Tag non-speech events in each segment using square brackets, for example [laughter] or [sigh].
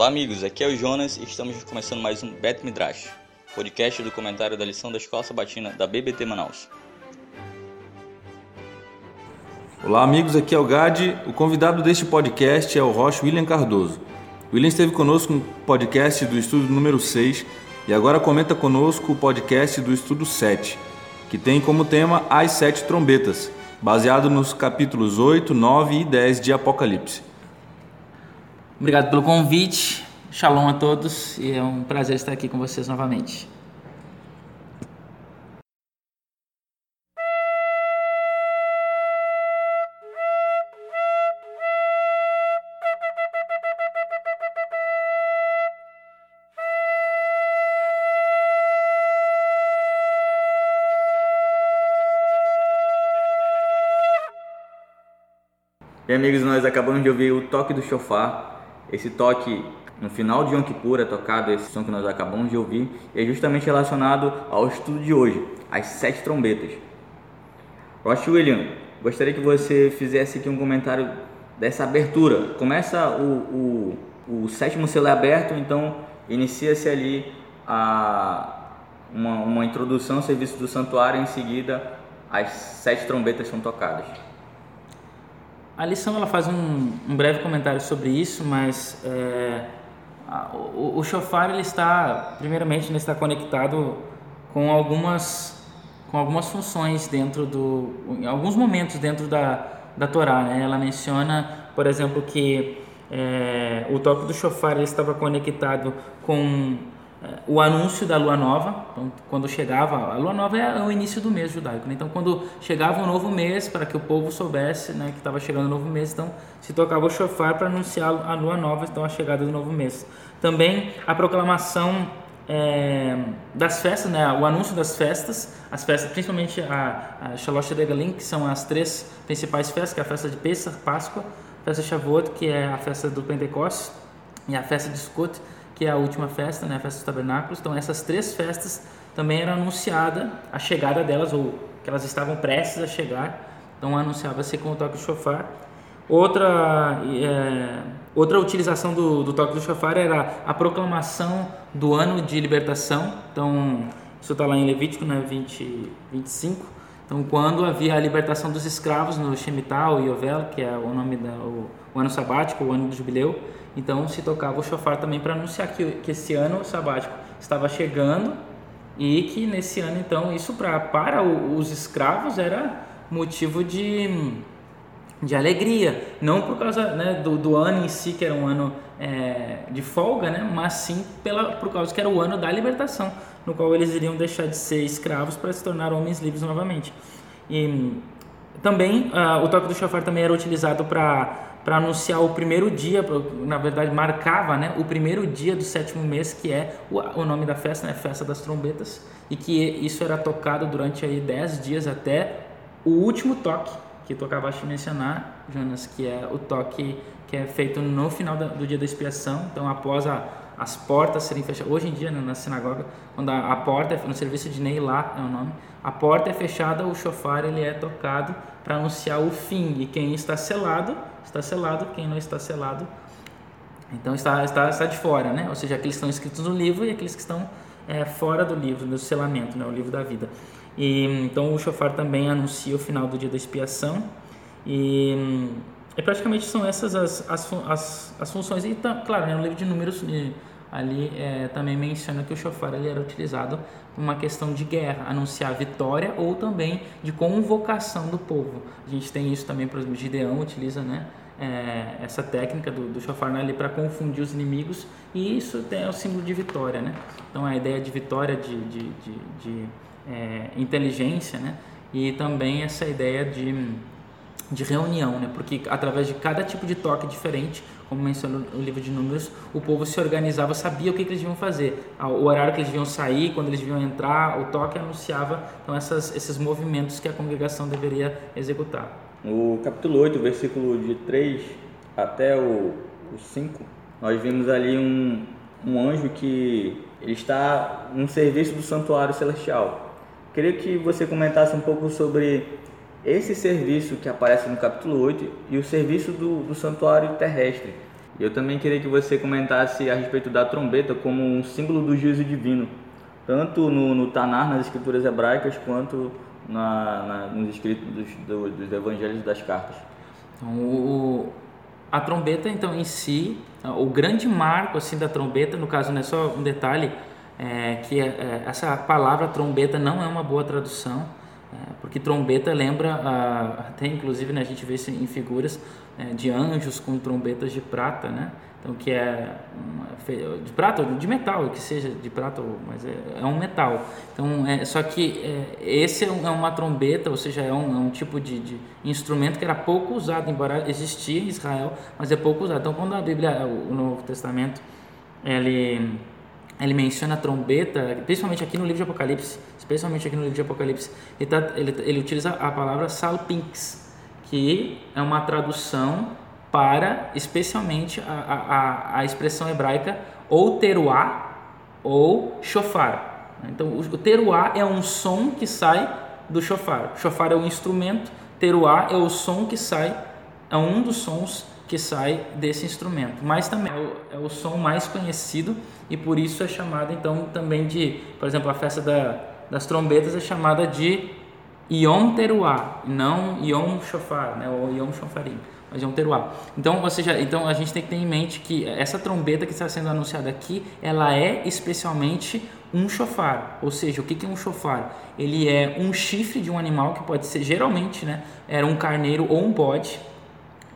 Olá amigos, aqui é o Jonas e estamos começando mais um Bet Midrash, podcast do comentário da lição da Escola Sabatina da BBT Manaus. Olá amigos, aqui é o Gade. O convidado deste podcast é o Rocha William Cardoso. William esteve conosco no podcast do estudo número 6 e agora comenta conosco o podcast do estudo 7, que tem como tema As Sete Trombetas, baseado nos capítulos 8, 9 e 10 de Apocalipse. Obrigado pelo convite. Shalom a todos e é um prazer estar aqui com vocês novamente. E amigos, nós acabamos de ouvir o toque do shofar. Esse toque no final de Yom Kippur é tocado esse som que nós acabamos de ouvir é justamente relacionado ao estudo de hoje, as sete trombetas. Rosh William, gostaria que você fizesse aqui um comentário dessa abertura. Começa o, o, o sétimo selo é aberto, então inicia-se ali a, uma, uma introdução ao serviço do santuário, em seguida as sete trombetas são tocadas. A lição ela faz um, um breve comentário sobre isso, mas é, a, o, o shofar ele está, primeiramente, ele está conectado com algumas com algumas funções dentro do, em alguns momentos dentro da, da Torá, né? Ela menciona, por exemplo, que é, o toque do shofar ele estava conectado com o anúncio da lua nova, então, quando chegava, a lua nova é o início do mês judaico, né? então quando chegava um novo mês, para que o povo soubesse né, que estava chegando o um novo mês, então se tocava o shofar para anunciar a lua nova, então a chegada do novo mês. Também a proclamação é, das festas, né, o anúncio das festas, as festas, principalmente a, a Shalosh Regalim, que são as três principais festas, que é a festa de Pesach, Páscoa, a festa de Shavuot, que é a festa do Pentecostes, e a festa de Sukkot, que é a última festa, né, a festa dos tabernáculos. Então essas três festas também era anunciada a chegada delas ou que elas estavam prestes a chegar. Então anunciava-se com o toque do chofar. Outra é, outra utilização do, do toque do chofar era a proclamação do ano de libertação. Então isso está lá em Levítico, né, 20, 25. Então, quando havia a libertação dos escravos no Shemitah, o Yovel, que é o nome da o, o ano sabático, o ano do jubileu, então se tocava o chofar também para anunciar que, que esse ano sabático estava chegando e que nesse ano então isso pra, para os escravos era motivo de, de alegria, não por causa né, do, do ano em si que era um ano é, de folga, né, mas sim pela, por causa que era o ano da libertação, no qual eles iriam deixar de ser escravos para se tornar homens livres novamente. E também uh, o toque do chofar também era utilizado para para anunciar o primeiro dia, na verdade marcava né, o primeiro dia do sétimo mês, que é o, nome da festa, né, Festa das Trombetas, e que isso era tocado durante aí dez dias até o último toque, que tu acabaste de mencionar, Jonas, que é o toque que é feito no final do dia da expiação, então após a, as portas serem fechadas, hoje em dia né, na sinagoga, quando a, a porta, no serviço de Ney lá é o nome, a porta é fechada, o chofar ele é tocado para anunciar o fim, e quem está selado está selado, quem não está selado, então está, está, está de fora, né? Ou seja, aqueles que estão escritos no livro e aqueles que estão é, fora do livro, do selamento, né? O livro da vida. E, então o shofar também anuncia o final do dia da expiação e, e praticamente são essas as, as, as, as funções. E tá, claro, né, no livro de números ali é, também menciona que o shofar ele era utilizado por uma questão de guerra, anunciar vitória ou também de convocação do povo. A gente tem isso também, por exemplo, Gideão utiliza, né? É, essa técnica do, do shofar ali para confundir os inimigos e isso é o símbolo de vitória, né? Então a ideia de vitória, de, de, de, de é, inteligência, né? E também essa ideia de, de reunião, né? Porque através de cada tipo de toque diferente, como menciona o livro de Números, o povo se organizava, sabia o que, que eles deviam fazer, o horário que eles deviam sair, quando eles deviam entrar, o toque anunciava então essas, esses movimentos que a congregação deveria executar. No capítulo 8, versículo de 3 até o, o 5, nós vimos ali um, um anjo que ele está no serviço do santuário celestial. Queria que você comentasse um pouco sobre esse serviço que aparece no capítulo 8 e o serviço do, do santuário terrestre. Eu também queria que você comentasse a respeito da trombeta como um símbolo do juízo divino, tanto no, no Tanar, nas escrituras hebraicas, quanto na, na, nos escritos dos, do, dos evangelhos e das cartas. Então, o, a trombeta, então, em si, o grande marco assim da trombeta, no caso, não é só um detalhe, é, que é, é, essa palavra trombeta não é uma boa tradução, porque trombeta lembra, até inclusive né, a gente vê isso em figuras é, de anjos com trombetas de prata, né? Então que é de prata, de metal, que seja de prata, mas é, é um metal. Então é, só que é, esse é, é, uma trombeta, ou seja, é um, é um tipo de, de, instrumento que era pouco usado, embora existia em Israel, mas é pouco usado. Então quando a Bíblia, o Novo Testamento, ele ele menciona a trombeta, principalmente aqui no livro de Apocalipse, especialmente aqui no livro de Apocalipse, ele, tá, ele, ele utiliza a palavra salpinx, que é uma tradução para especialmente a, a, a expressão hebraica ou teruá ou shofar. Então, o, o teruá é um som que sai do shofar. Shofar é um instrumento, teruá é o som que sai, é um dos sons que sai desse instrumento. Mas também é o, é o som mais conhecido e por isso é chamado então também de, por exemplo, a festa da, das trombetas é chamada de Yom Teruah, não Yom Shofar, né, ou Yom Shofarim, mas Yom Teruah. Então, ou seja, então a gente tem que ter em mente que essa trombeta que está sendo anunciada aqui, ela é especialmente um shofar, ou seja, o que é um shofar? Ele é um chifre de um animal que pode ser geralmente, né, era um carneiro ou um bode,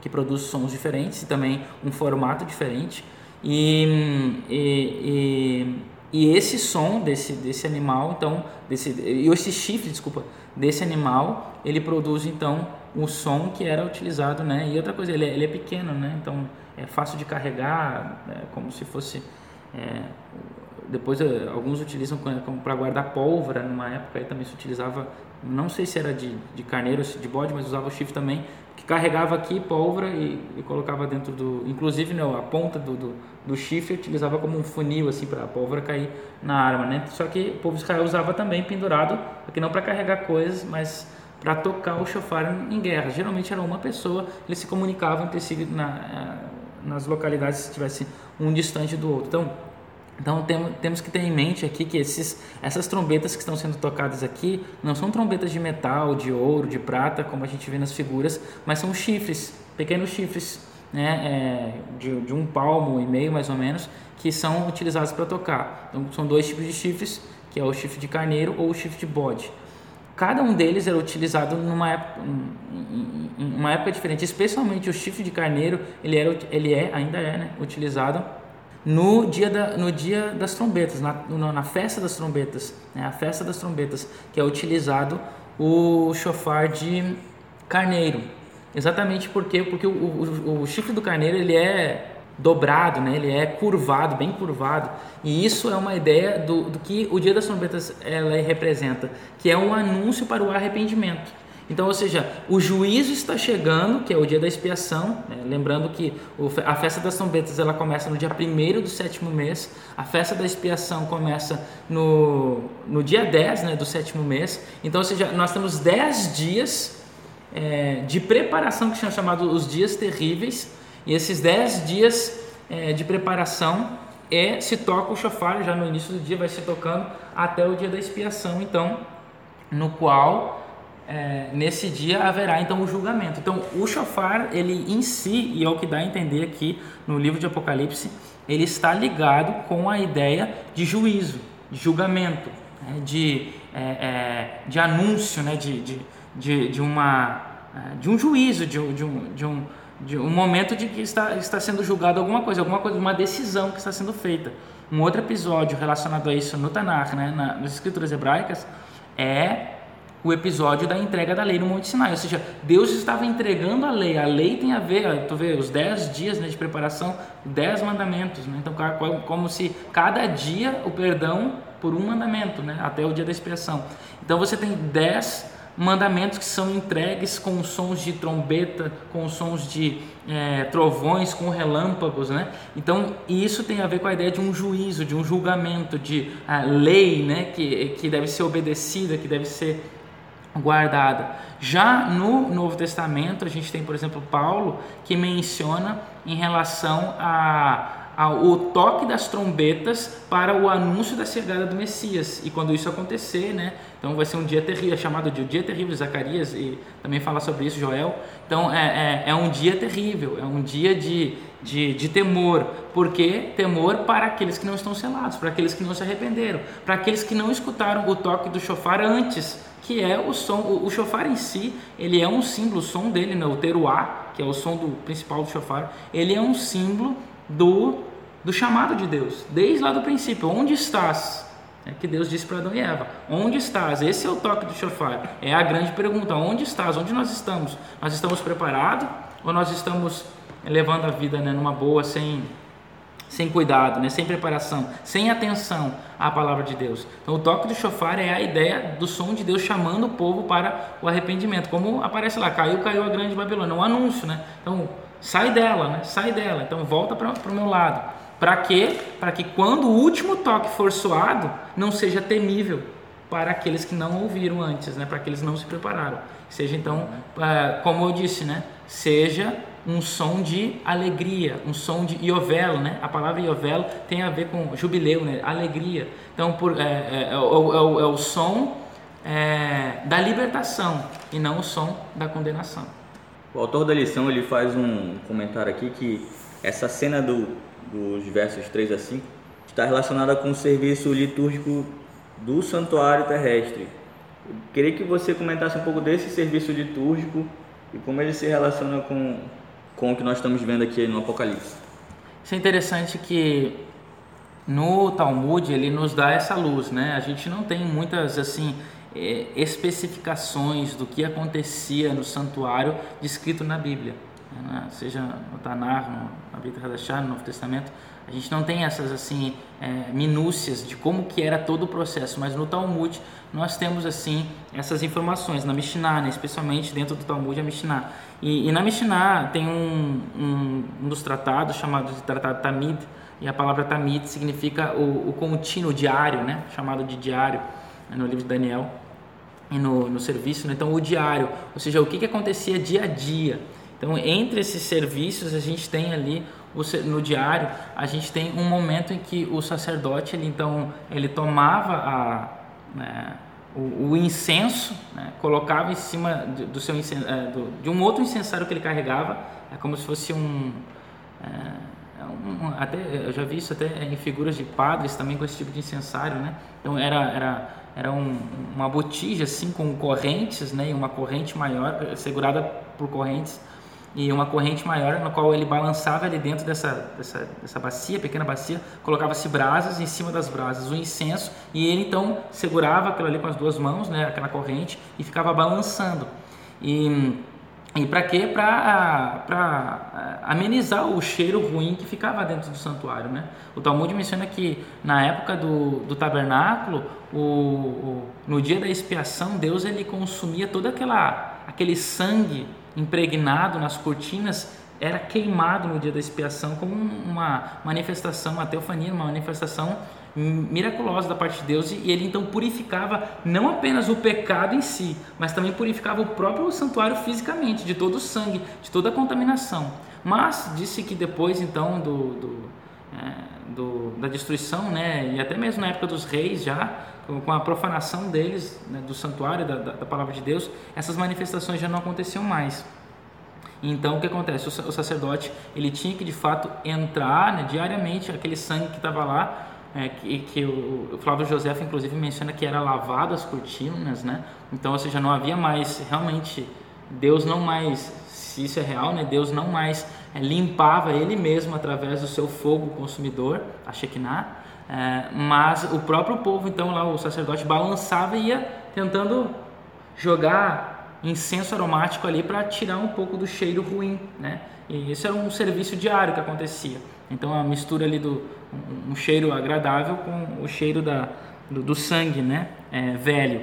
que produz sons diferentes e também um formato diferente. E, e, e, e, esse som desse, desse animal, então, desse, e esse chifre, desculpa, desse animal, ele produz então um som que era utilizado, né? E outra coisa, ele é, ele é pequeno, né? Então é fácil de carregar, é como se fosse. É, depois eh, alguns utilizam para guardar pólvora, numa época aí também se utilizava, não sei se era de, de carneiro ou de bode, mas usava o chifre também que carregava aqui pólvora e, e colocava dentro do. Inclusive, né, a ponta do, do, do chifre utilizava como um funil assim para a pólvora cair na arma, né? Só que o povo de Israel usava também pendurado, aqui não para carregar coisas, mas para tocar o chofar em guerra. Geralmente era uma pessoa, eles se comunicavam entre si na, eh, nas localidades se estivesse um distante do outro. Então, então temos que ter em mente aqui que esses, essas trombetas que estão sendo tocadas aqui não são trombetas de metal, de ouro, de prata, como a gente vê nas figuras, mas são chifres, pequenos chifres, né, é, de, de, um palmo e meio mais ou menos, que são utilizados para tocar. Então são dois tipos de chifres, que é o chifre de carneiro ou o chifre de bode. Cada um deles era utilizado numa época, uma época diferente, especialmente o chifre de carneiro, ele, era, ele é, ainda é, né, utilizado no dia, da, no dia das trombetas, na, na festa das trombetas, né? a festa das trombetas, que é utilizado o chofar de carneiro. Exatamente porque, porque o, o, o chifre do carneiro ele é dobrado, né? ele é curvado, bem curvado. E isso é uma ideia do, do que o dia das trombetas ela representa, que é um anúncio para o arrependimento. Então, ou seja, o juízo está chegando, que é o dia da expiação. Né? Lembrando que a festa das trombetas ela começa no dia 1 do sétimo mês, a festa da expiação começa no, no dia 10 né, do sétimo mês. Então, ou seja, nós temos 10 dias é, de preparação, que são chamados os dias terríveis, e esses 10 dias é, de preparação é, se toca o chofar, já no início do dia vai se tocando até o dia da expiação, então, no qual é, nesse dia haverá então o julgamento. Então, o shofar, ele em si, e é o que dá a entender aqui no livro de Apocalipse, ele está ligado com a ideia de juízo, de julgamento, né, de, é, é, de anúncio, né, de, de, de, de, uma, é, de um juízo, de, de, um, de, um, de um momento de que está, está sendo julgado alguma coisa, alguma coisa, uma decisão que está sendo feita. Um outro episódio relacionado a isso no Tanakh, né, nas escrituras hebraicas, é o episódio da entrega da lei no Monte Sinai, ou seja, Deus estava entregando a lei. A lei tem a ver, tu vê, os 10 dias né, de preparação, 10 mandamentos, né? Então, como se cada dia o perdão por um mandamento, né, até o dia da expiação. Então, você tem 10 mandamentos que são entregues com sons de trombeta, com sons de é, trovões, com relâmpagos, né? Então isso tem a ver com a ideia de um juízo, de um julgamento, de uh, lei, né? Que, que deve ser obedecida, que deve ser guardada. Já no Novo Testamento, a gente tem, por exemplo, Paulo que menciona em relação a o toque das trombetas para o anúncio da chegada do Messias. E quando isso acontecer, né? Então vai ser um dia terrível, é chamado de dia terrível, Zacarias e também fala sobre isso, Joel. Então é, é, é um dia terrível, é um dia de, de, de temor. porque Temor para aqueles que não estão selados, para aqueles que não se arrependeram, para aqueles que não escutaram o toque do chofar antes, que é o som, o, o chofar em si, ele é um símbolo, o som dele, né? o teruá, que é o som do principal do chofar, ele é um símbolo do, do chamado de Deus, desde lá do princípio. Onde estás? É que Deus disse para Adão e Eva: Onde estás? Esse é o toque do chofar. É a grande pergunta: onde estás? Onde nós estamos? Nós estamos preparados ou nós estamos levando a vida né, numa boa, sem, sem cuidado, né, sem preparação, sem atenção à palavra de Deus? Então, o toque do chofar é a ideia do som de Deus chamando o povo para o arrependimento. Como aparece lá: caiu, caiu a grande Babilônia. Um anúncio, né? Então, sai dela, né? Sai dela. Então, volta para o meu lado. Para quê? Para que quando o último toque for soado, não seja temível para aqueles que não ouviram antes, né? para aqueles que não se prepararam. Seja então, é, como eu disse, né? seja um som de alegria, um som de iovelo, né? A palavra iovelo tem a ver com jubileu, né? Alegria. Então, por, é, é, é, é o, é o, som é, da libertação e não o som da condenação. O autor da lição ele faz um comentário aqui que essa cena do dos versos 3 a 5, está relacionada com o serviço litúrgico do santuário terrestre. Eu queria que você comentasse um pouco desse serviço litúrgico e como ele se relaciona com, com o que nós estamos vendo aqui no Apocalipse. Isso é interessante que no Talmud ele nos dá essa luz, né? A gente não tem muitas assim eh, especificações do que acontecia no santuário descrito na Bíblia né? seja no Tanar, no, na Bíblia no Novo Testamento, a gente não tem essas assim é, minúcias de como que era todo o processo, mas no Talmud nós temos assim essas informações na Mishnah, né? especialmente dentro do Talmud a Mishnah. E, e na Mishnah tem um, um, um, dos tratados chamado de Tratado Tamid, e a palavra Tamid significa o, o contínuo, diário, né? chamado de diário né? no livro de Daniel e no, no serviço. Né? Então o diário, ou seja, o que, que acontecia dia a dia. Então, entre esses serviços, a gente tem ali no diário, a gente tem um momento em que o sacerdote, ele então, ele tomava a, né, o, o, incenso, né, colocava em cima do seu é, do, de um outro incensário que ele carregava, é como se fosse um, é, é um, até eu já vi isso até em figuras de padres também com esse tipo de incensário, né? Então era era era um, uma botija assim com correntes, né, e uma corrente maior segurada por correntes e uma corrente maior, no qual ele balançava ali dentro dessa, dessa, dessa bacia, pequena bacia, colocava-se brasas em cima das brasas, o incenso, e ele então segurava aquilo ali com as duas mãos, né, aquela corrente, e ficava balançando. E, e para quê? Para ah, amenizar o cheiro ruim que ficava dentro do santuário. Né? O Talmud menciona que na época do, do tabernáculo, o, o, no dia da expiação, Deus ele consumia todo aquela, aquele sangue impregnado nas cortinas era queimado no dia da expiação como uma manifestação, uma teofania, uma manifestação miraculosa da parte de Deus e ele então purificava não apenas o pecado em si, mas também purificava o próprio santuário fisicamente, de todo o sangue, de toda a contaminação. Mas disse que depois então do, do, é, do da destruição, né, e até mesmo na época dos reis já, com a profanação deles, né, do santuário, da, da, palavra de Deus, essas manifestações já não aconteciam mais. Então, o que acontece? O sacerdote ele tinha que de fato entrar né, diariamente aquele sangue que estava lá, é, que, que o, Flávio José, inclusive, menciona que era lavado as cortinas, né? Então, ou seja, não havia mais realmente Deus não mais, se isso é real, né? Deus não mais limpava Ele mesmo através do seu fogo consumidor, a Shekinah, é, mas o próprio povo, então, lá o sacerdote balançava e ia tentando jogar incenso aromático ali para tirar um pouco do cheiro ruim, né? E isso era um serviço diário que acontecia. Então a mistura ali do um, cheiro agradável com o cheiro da, do, do sangue, né? É, velho.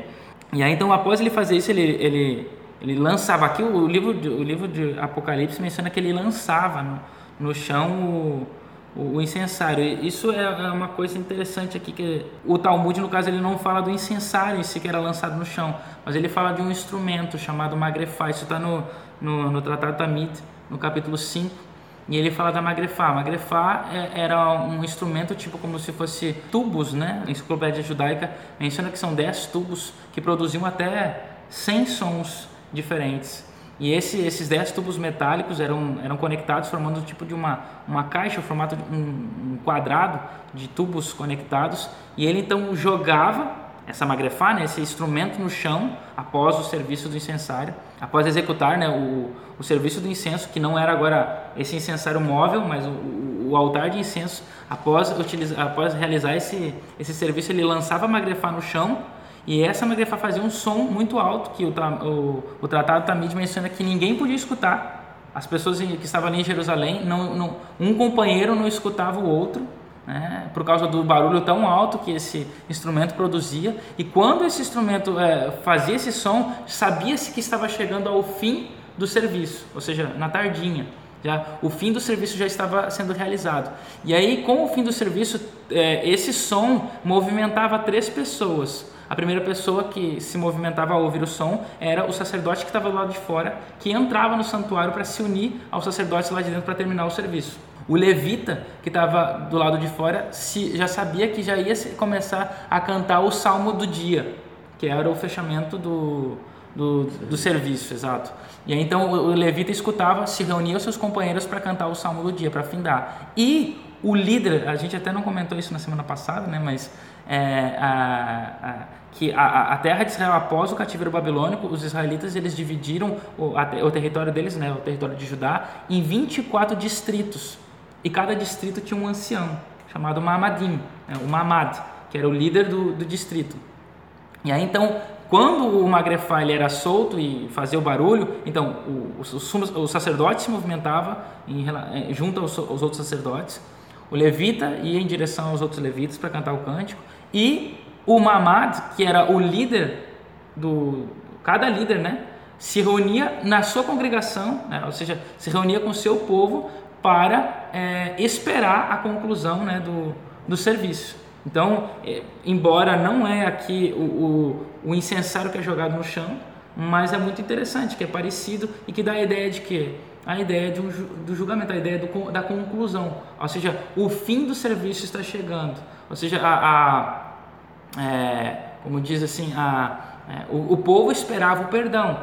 E aí então após ele fazer isso ele, ele, ele lançava aqui o livro de, o livro de Apocalipse menciona que ele lançava no, no chão o, o, o incensário. Isso é, é uma coisa interessante aqui que o Talmud no caso ele não fala do incensário em si que era lançado no chão, mas ele fala de um instrumento chamado magrefá. Isso está no, no, no Tratado Tamid, no capítulo 5. E ele fala da magrefá. Magrefá é, era um instrumento tipo como se fosse tubos, né? A enciclopédia judaica menciona que são 10 tubos que produziam até 100 sons diferentes. E esse, esses 10 tubos metálicos eram, eram conectados formando um tipo de uma, uma caixa, o formato de um, um quadrado de tubos conectados. E ele então jogava essa magrefá, né, esse instrumento no chão após o serviço do incensário, após executar né, o, o serviço do incenso, que não era agora esse incensário móvel, mas o, o altar de incenso, após, utilizar, após realizar esse, esse serviço, ele lançava a magrefá no chão e essa Magrefa fazia um som muito alto, que o, o, o Tratado Tamid menciona que ninguém podia escutar. As pessoas que estavam ali em Jerusalém, não, não, um companheiro não escutava o outro, né, por causa do barulho tão alto que esse instrumento produzia. E quando esse instrumento é, fazia esse som, sabia-se que estava chegando ao fim do serviço, ou seja, na tardinha. Já, o fim do serviço já estava sendo realizado. E aí, com o fim do serviço, é, esse som movimentava três pessoas a primeira pessoa que se movimentava ao ouvir o som era o sacerdote que estava do lado de fora, que entrava no santuário para se unir aos sacerdotes lá de dentro para terminar o serviço. O levita, que estava do lado de fora, se, já sabia que já ia começar a cantar o salmo do dia, que era o fechamento do, do, do serviço, exato. E aí então o levita escutava, se reunia os seus companheiros para cantar o salmo do dia, para findar. E o líder, a gente até não comentou isso na semana passada, né, mas é, a, a, que a, a, terra de Israel após o cativeiro babilônico, os israelitas eles dividiram o, o território deles, né, o território de Judá, em 24 distritos. E cada distrito tinha um ancião chamado Mamadim, né, o Mamad, que era o líder do, do distrito. E aí então, quando o Magrefá ele era solto e fazia o barulho, então o, o, o sacerdote se movimentava em, junto aos, aos outros sacerdotes, o levita ia em direção aos outros levitas para cantar o cântico e o Mamad, que era o líder do cada líder, né, se reunia na sua congregação, né, ou seja, se reunia com o seu povo para é, esperar a conclusão né, do, do serviço. Então, é, embora não é aqui o, o, o incensário que é jogado no chão, mas é muito interessante, que é parecido e que dá a ideia de que a ideia de um, do julgamento, a ideia do, da conclusão, ou seja, o fim do serviço está chegando, ou seja, a, a é, como diz assim, a, é, o, o, povo esperava o perdão,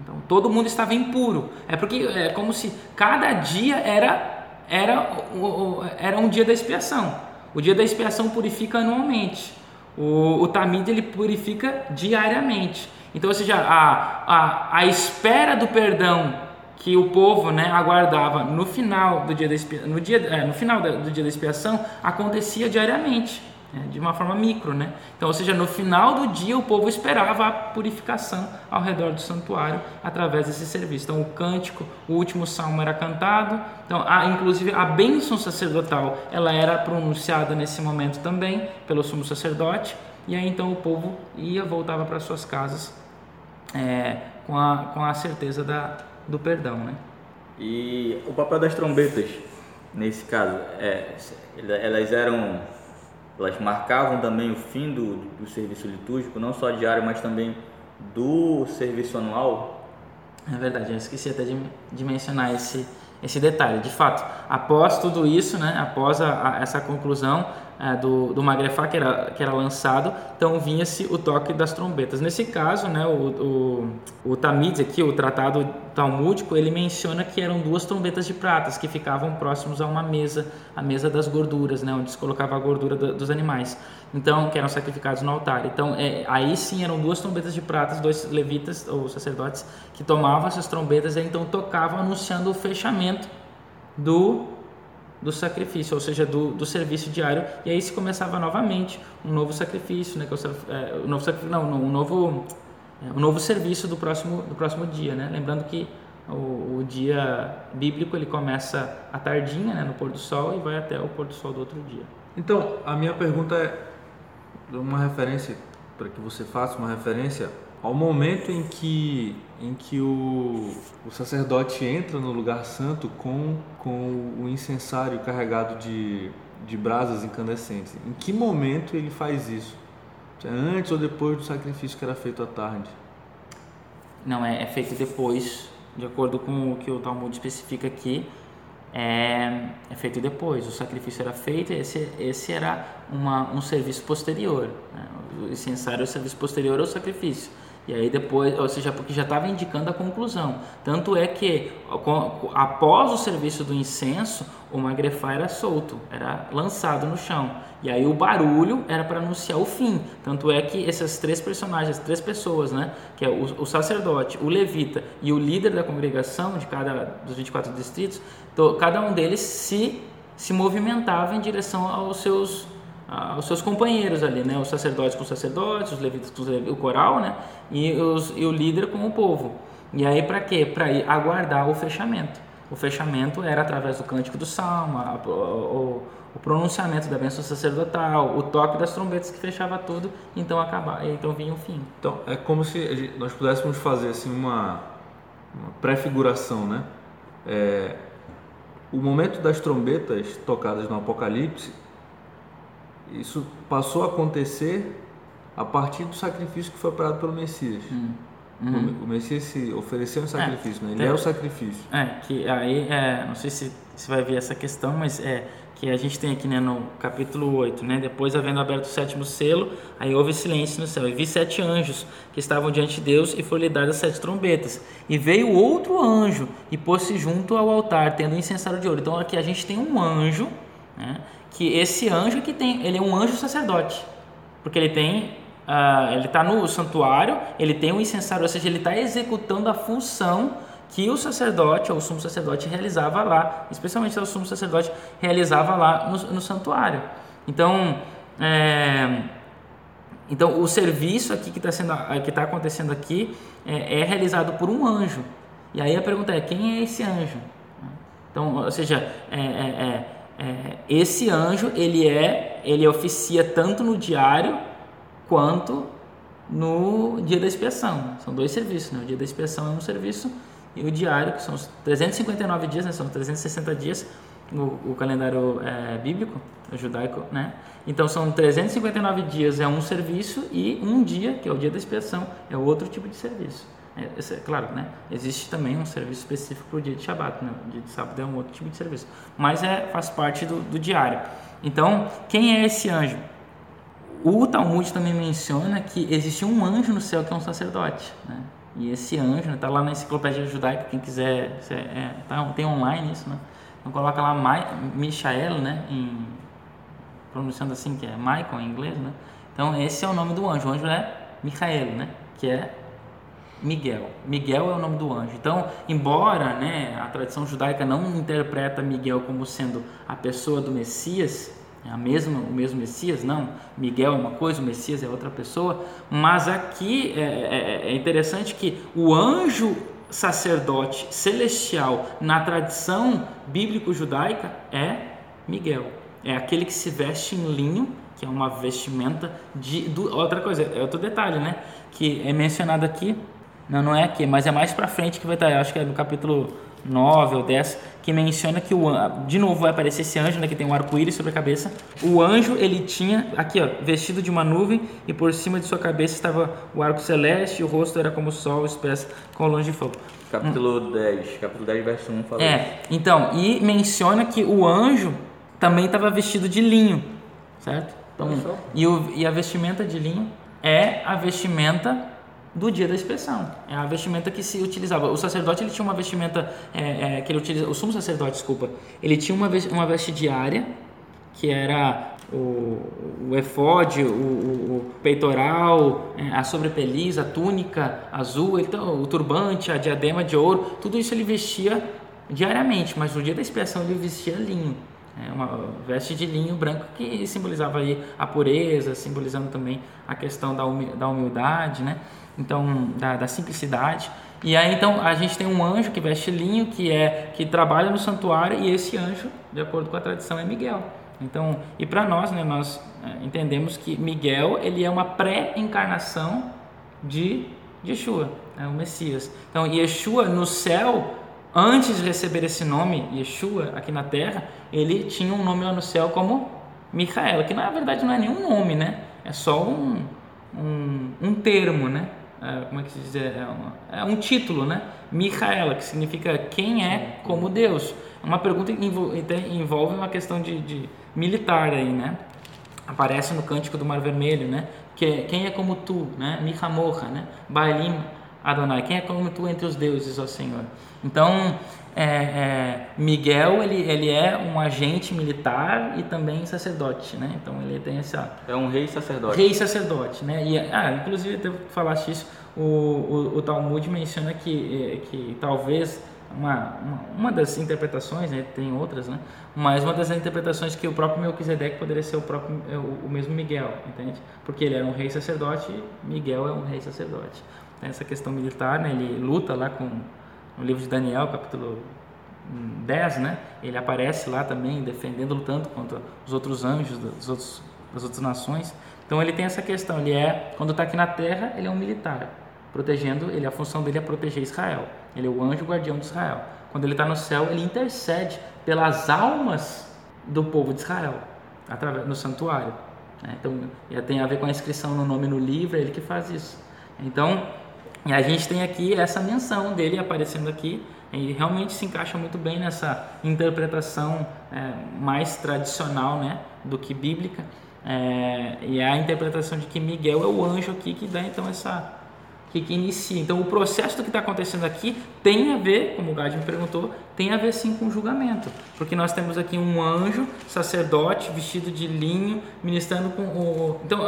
então todo mundo estava impuro, é porque é como se cada dia era era, era um dia da expiação, o dia da expiação purifica anualmente, o, o Tamid ele purifica diariamente, então ou seja, a, a, a espera do perdão que o povo né, aguardava no final do dia da expiação, no, dia, é, no final do dia da expiação acontecia diariamente, né, de uma forma micro, né? Então, ou seja, no final do dia o povo esperava a purificação ao redor do santuário através desse serviço. Então, o cântico, o último salmo era cantado. Então, a, inclusive a bênção sacerdotal, ela era pronunciada nesse momento também pelo sumo sacerdote. E aí então o povo ia voltava para suas casas é, com, a, com a certeza da do perdão, né? E o papel das trombetas, nesse caso, é, elas eram, elas marcavam também o fim do, do serviço litúrgico, não só diário, mas também do serviço anual? É verdade, eu esqueci até de, de mencionar esse, esse detalhe. De fato, após tudo isso, né, após a, a, essa conclusão, é, do, do Magrefá que era, que era lançado, então vinha-se o toque das trombetas. Nesse caso, né, o, o, o Tamid aqui, o tratado talmúdico, ele menciona que eram duas trombetas de pratas que ficavam próximos a uma mesa, a mesa das gorduras, né, onde se colocava a gordura do, dos animais, então que eram sacrificados no altar. Então é, aí sim eram duas trombetas de pratas, dois levitas ou sacerdotes que tomavam essas trombetas e então tocavam anunciando o fechamento do do sacrifício, ou seja, do, do serviço diário, e aí se começava novamente um novo sacrifício, né, que é o, é, o novo sacrifício, não, um novo é, um novo serviço do próximo do próximo dia, né? Lembrando que o, o, dia bíblico ele começa à tardinha, né, no pôr do sol e vai até o pôr do sol do outro dia. Então, a minha pergunta é uma referência para que você faça uma referência ao momento em que, em que o, o sacerdote entra no lugar santo com, com o incensário carregado de, de brasas incandescentes. Em que momento ele faz isso? Antes ou depois do sacrifício que era feito à tarde? Não, é, é feito depois, de acordo com o que o Talmud especifica aqui é, é, feito depois. O sacrifício era feito, esse, esse era uma, um serviço posterior. Né? O incensário é o serviço posterior ao sacrifício. E aí depois, ou seja, porque já estava indicando a conclusão. Tanto é que após o serviço do incenso, o magrefá era solto, era lançado no chão. E aí o barulho era para anunciar o fim. Tanto é que essas três personagens, três pessoas, né, que é o, o sacerdote, o levita e o líder da congregação de cada dos 24 distritos, to, cada um deles se se movimentava em direção aos seus aos seus companheiros ali, né? Os sacerdotes com os sacerdotes, os levitas com o coral, né? E, os, e o líder com o povo. E aí para quê? Para aguardar o fechamento. O fechamento era através do cântico do salmo, a, o, o, pronunciamento da bênção sacerdotal, o toque das trombetas que fechava tudo, então acabava, então vinha o fim. Então é como se nós pudéssemos fazer assim uma, uma prefiguração, né? É, o momento das trombetas tocadas no Apocalipse isso passou a acontecer a partir do sacrifício que foi operado pelo Messias. Hum. Uhum. O Messias se ofereceu um sacrifício, é, né? Ele é, é o sacrifício. É, que aí, é, não sei se você vai ver essa questão, mas é que a gente tem aqui né, no capítulo 8, né? Depois, havendo aberto o sétimo selo, aí houve silêncio no céu. E vi sete anjos que estavam diante de Deus e foram lhe dadas sete trombetas. E veio outro anjo e pôs-se junto ao altar, tendo um incensário de ouro. Então aqui a gente tem um anjo, né? Que esse anjo que tem, ele é um anjo sacerdote, porque ele tem, uh, ele está no santuário, ele tem um incensário, ou seja, ele está executando a função que o sacerdote ou o sumo sacerdote realizava lá, especialmente o sumo sacerdote realizava lá no, no santuário. Então, é, então o serviço aqui que está sendo, que está acontecendo aqui é, é realizado por um anjo. E aí a pergunta é quem é esse anjo? Então, ou seja, é, é, é esse anjo ele é ele oficia tanto no diário quanto no dia da expiação. São dois serviços, né? O dia da expiação é um serviço e o diário, que são os 359 dias, né? são 360 dias no o calendário é, bíblico, judaico, né? Então são 359 dias é um serviço e um dia, que é o dia da expiação, é outro tipo de serviço. É, é, claro, né? Existe também um serviço específico para o dia de Shabat, né? O dia de sábado é um outro tipo de serviço, mas é faz parte do, do diário. Então, quem é esse anjo? O Talmud também menciona que existe um anjo no céu que é um sacerdote, né? E esse anjo está né, lá na enciclopédia judaica, quem quiser, é, tá, tem online isso, né? Então coloca lá Michael, né? Em, pronunciando assim, que é Michael em inglês, né? Então esse é o nome do anjo. O anjo é Michael, né? Que é Miguel. Miguel é o nome do anjo. Então, embora né, a tradição judaica não interpreta Miguel como sendo a pessoa do Messias, é a mesma, o mesmo Messias, não. Miguel é uma coisa, o Messias é outra pessoa. Mas aqui é, é, é interessante que o anjo sacerdote celestial na tradição bíblico-judaica é Miguel. É aquele que se veste em linho, que é uma vestimenta de. Do, outra coisa, é outro detalhe, né? Que é mencionado aqui não, não é aqui, mas é mais para frente que vai estar, acho que é no capítulo 9 ou 10, que menciona que o de novo vai aparecer esse anjo, né, que tem um arco-íris sobre a cabeça. O anjo, ele tinha aqui, ó, vestido de uma nuvem e por cima de sua cabeça estava o arco celeste, e o rosto era como o sol, os pés com longe de fogo. Capítulo hum. 10, capítulo 10, verso 1 fala É, isso. então, e menciona que o anjo também estava vestido de linho, certo? Então, e, o, e a vestimenta de linho é a vestimenta do dia da expressão. É a vestimenta que se utilizava. O sacerdote ele tinha uma vestimenta é, é, que ele utiliza. O sumo sacerdote, desculpa, ele tinha uma veste, uma veste diária que era o, o o, o, peitoral, é, a sobrepeliz, a túnica azul, então, o turbante, a diadema de ouro, tudo isso ele vestia diariamente, mas no dia da expiação ele vestia linho. É uma veste de linho branco que simbolizava aí a pureza, simbolizando também a questão da humildade, né? então da, da, simplicidade. E aí então a gente tem um anjo que veste linho, que é que trabalha no santuário e esse anjo, de acordo com a tradição, é Miguel. Então, e para nós, né, nós é, entendemos que Miguel ele é uma pré-encarnação de Yeshua, é o Messias. Então, Yeshua no céu, antes de receber esse nome, Yeshua, aqui na terra, ele tinha um nome lá no céu como Micaela, que na verdade não é nenhum nome, né? É só um, um, um termo, né? É, como é que se diz? É, uma, é um título, né? Micaela, que significa quem é como Deus. É uma pergunta que envolve uma questão de, de militar aí, né? Aparece no Cântico do Mar Vermelho, né? Que, quem é como tu, né? Mihamorra, né? Baalim Adonai, quem é como tu entre os deuses, ó Senhor. Então, é, é, Miguel ele, ele é um agente militar e também sacerdote, né? Então ele tem essa é um rei sacerdote. Rei sacerdote, né? E ah, inclusive eu falaste isso, o, o, o Talmud menciona que que talvez uma, uma, uma, das interpretações, né, tem outras, né, mas uma das interpretações que o próprio Melquisedeque poderia ser o próprio é, o, o mesmo Miguel, entende? Porque ele era um rei sacerdote, Miguel é um rei sacerdote. Tem essa questão militar, né, ele luta lá com no livro de Daniel, capítulo 10, né? Ele aparece lá também defendendo, lutando contra os outros anjos dos outros, das outras nações. Então ele tem essa questão, ele é, quando está aqui na terra, ele é um militar, protegendo, ele a função dele é proteger Israel. Ele é o anjo guardião de Israel. Quando ele está no céu, ele intercede pelas almas do povo de Israel, através no santuário. Né? Então, tem a ver com a inscrição no nome no livro, é ele que faz isso. Então, e a gente tem aqui essa menção dele aparecendo aqui, e realmente se encaixa muito bem nessa interpretação é, mais tradicional né, do que bíblica. É, e é a interpretação de que Miguel é o anjo aqui que dá então essa, que, que inicia. Então, o processo do que está acontecendo aqui tem a ver, como o Gad me perguntou, tem a ver sim com o julgamento, porque nós temos aqui um anjo, sacerdote, vestido de linho, ministrando com o, então,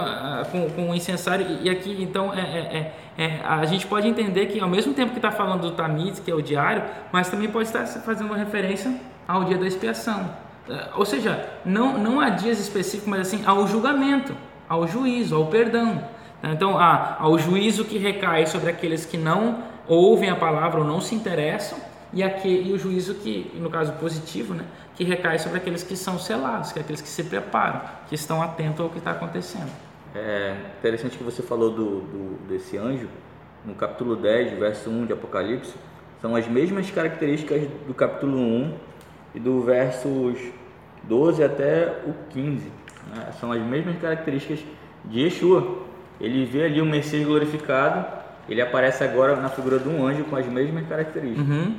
com, com o incensário, e aqui, então, é, é, é, é, a gente pode entender que, ao mesmo tempo que está falando do Tamiz, que é o diário, mas também pode estar fazendo uma referência ao dia da expiação. É, ou seja, não, não há dias específicos, mas assim, ao julgamento, ao juízo, ao perdão. Então, há, o juízo que recai sobre aqueles que não ouvem a palavra ou não se interessam, e, e o juízo que, no caso positivo, né, que recai sobre aqueles que são selados, que é aqueles que se preparam, que estão atentos ao que está acontecendo. É interessante que você falou do, do, desse anjo, no capítulo 10, verso 1 de Apocalipse, são as mesmas características do capítulo 1 e do versos 12 até o 15. Né? São as mesmas características de Yeshua. Ele vê ali o Messias glorificado, ele aparece agora na figura de um anjo com as mesmas características. Uhum.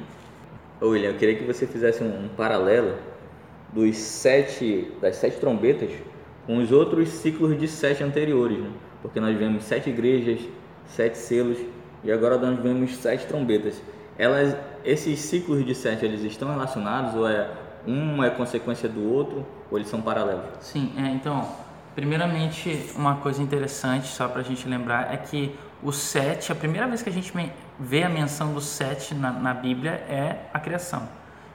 William, eu queria que você fizesse um, um paralelo dos sete, das sete trombetas com os outros ciclos de sete anteriores, né? porque nós vemos sete igrejas, sete selos e agora nós vemos sete trombetas. Elas, esses ciclos de sete, eles estão relacionados ou é um é consequência do outro ou eles são paralelos? Sim, é, então Primeiramente, uma coisa interessante, só para a gente lembrar, é que o sete, a primeira vez que a gente vê a menção do sete na, na Bíblia é a criação.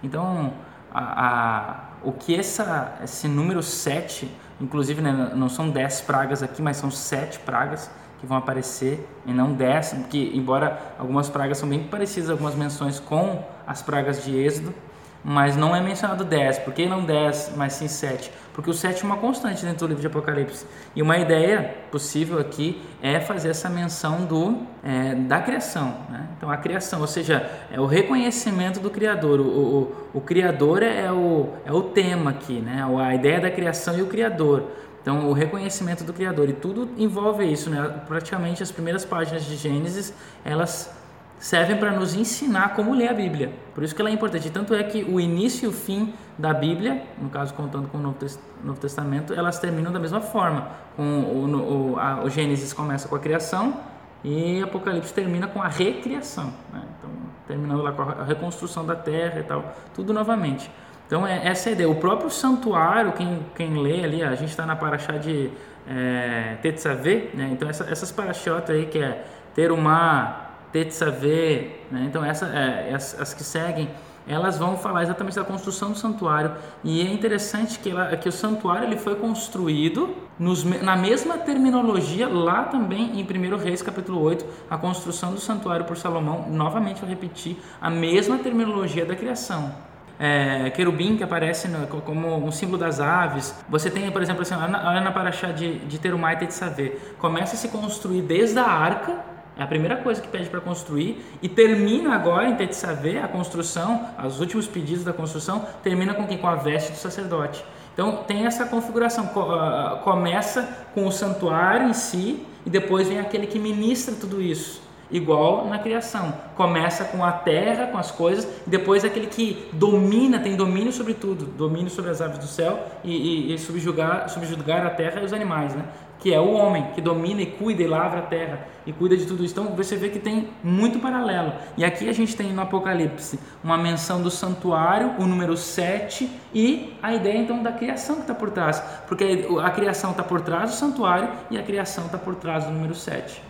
Então, a, a, o que essa, esse número sete, inclusive né, não são dez pragas aqui, mas são sete pragas que vão aparecer e não dez, porque embora algumas pragas são bem parecidas, algumas menções com as pragas de Êxodo, mas não é mencionado 10. Por que não 10, mas sim 7? Porque o 7 é uma constante dentro do livro de Apocalipse. E uma ideia possível aqui é fazer essa menção do, é, da criação. Né? Então, a criação, ou seja, é o reconhecimento do Criador. O, o, o Criador é o, é o tema aqui, né? a ideia da criação e o Criador. Então, o reconhecimento do Criador. E tudo envolve isso. Né? Praticamente as primeiras páginas de Gênesis, elas servem para nos ensinar como ler a Bíblia. Por isso que ela é importante. Tanto é que o início e o fim da Bíblia, no caso contando com o Novo Testamento, elas terminam da mesma forma. Com o, o, a, o Gênesis começa com a criação e Apocalipse termina com a recriação. Né? Então, terminando lá com a reconstrução da terra e tal, tudo novamente. Então, é, essa é a ideia. O próprio santuário, quem, quem lê ali, a gente está na paraxá de é, Tetzaveh, né? então essa, essas paraxotas aí que é ter uma Tetzaveh, né? então essa, é, as, as, que seguem, elas vão falar exatamente da construção do santuário e é interessante que, ela, que o santuário ele foi construído nos, na mesma terminologia lá também em 1 Reis capítulo 8, a construção do santuário por Salomão, novamente vou repetir, a mesma terminologia da criação. É, querubim que aparece no, como um símbolo das aves. Você tem, por exemplo, assim, olha na Paraxá de, de Terumai e Tetzaveh, começa a se construir desde a arca É a primeira coisa que pede para construir e termina agora em Tetsavé, a construção, os últimos pedidos da construção, termina com quem? Com a veste do sacerdote. Então tem essa configuração, ah, começa com o santuário em si e depois vem aquele que ministra tudo isso igual na criação. Começa com a terra, com as coisas, e depois aquele que domina, tem domínio sobre tudo, domínio sobre as aves do céu e, e, e subjugar, subjugar a terra e os animais, né? que é o homem que domina e cuida e lavra a terra e cuida de tudo isso. Então você vê que tem muito paralelo. E aqui a gente tem no Apocalipse uma menção do santuário, o número 7 e a ideia então da criação que está por trás. Porque a criação está por trás do santuário e a criação está por trás do número 7.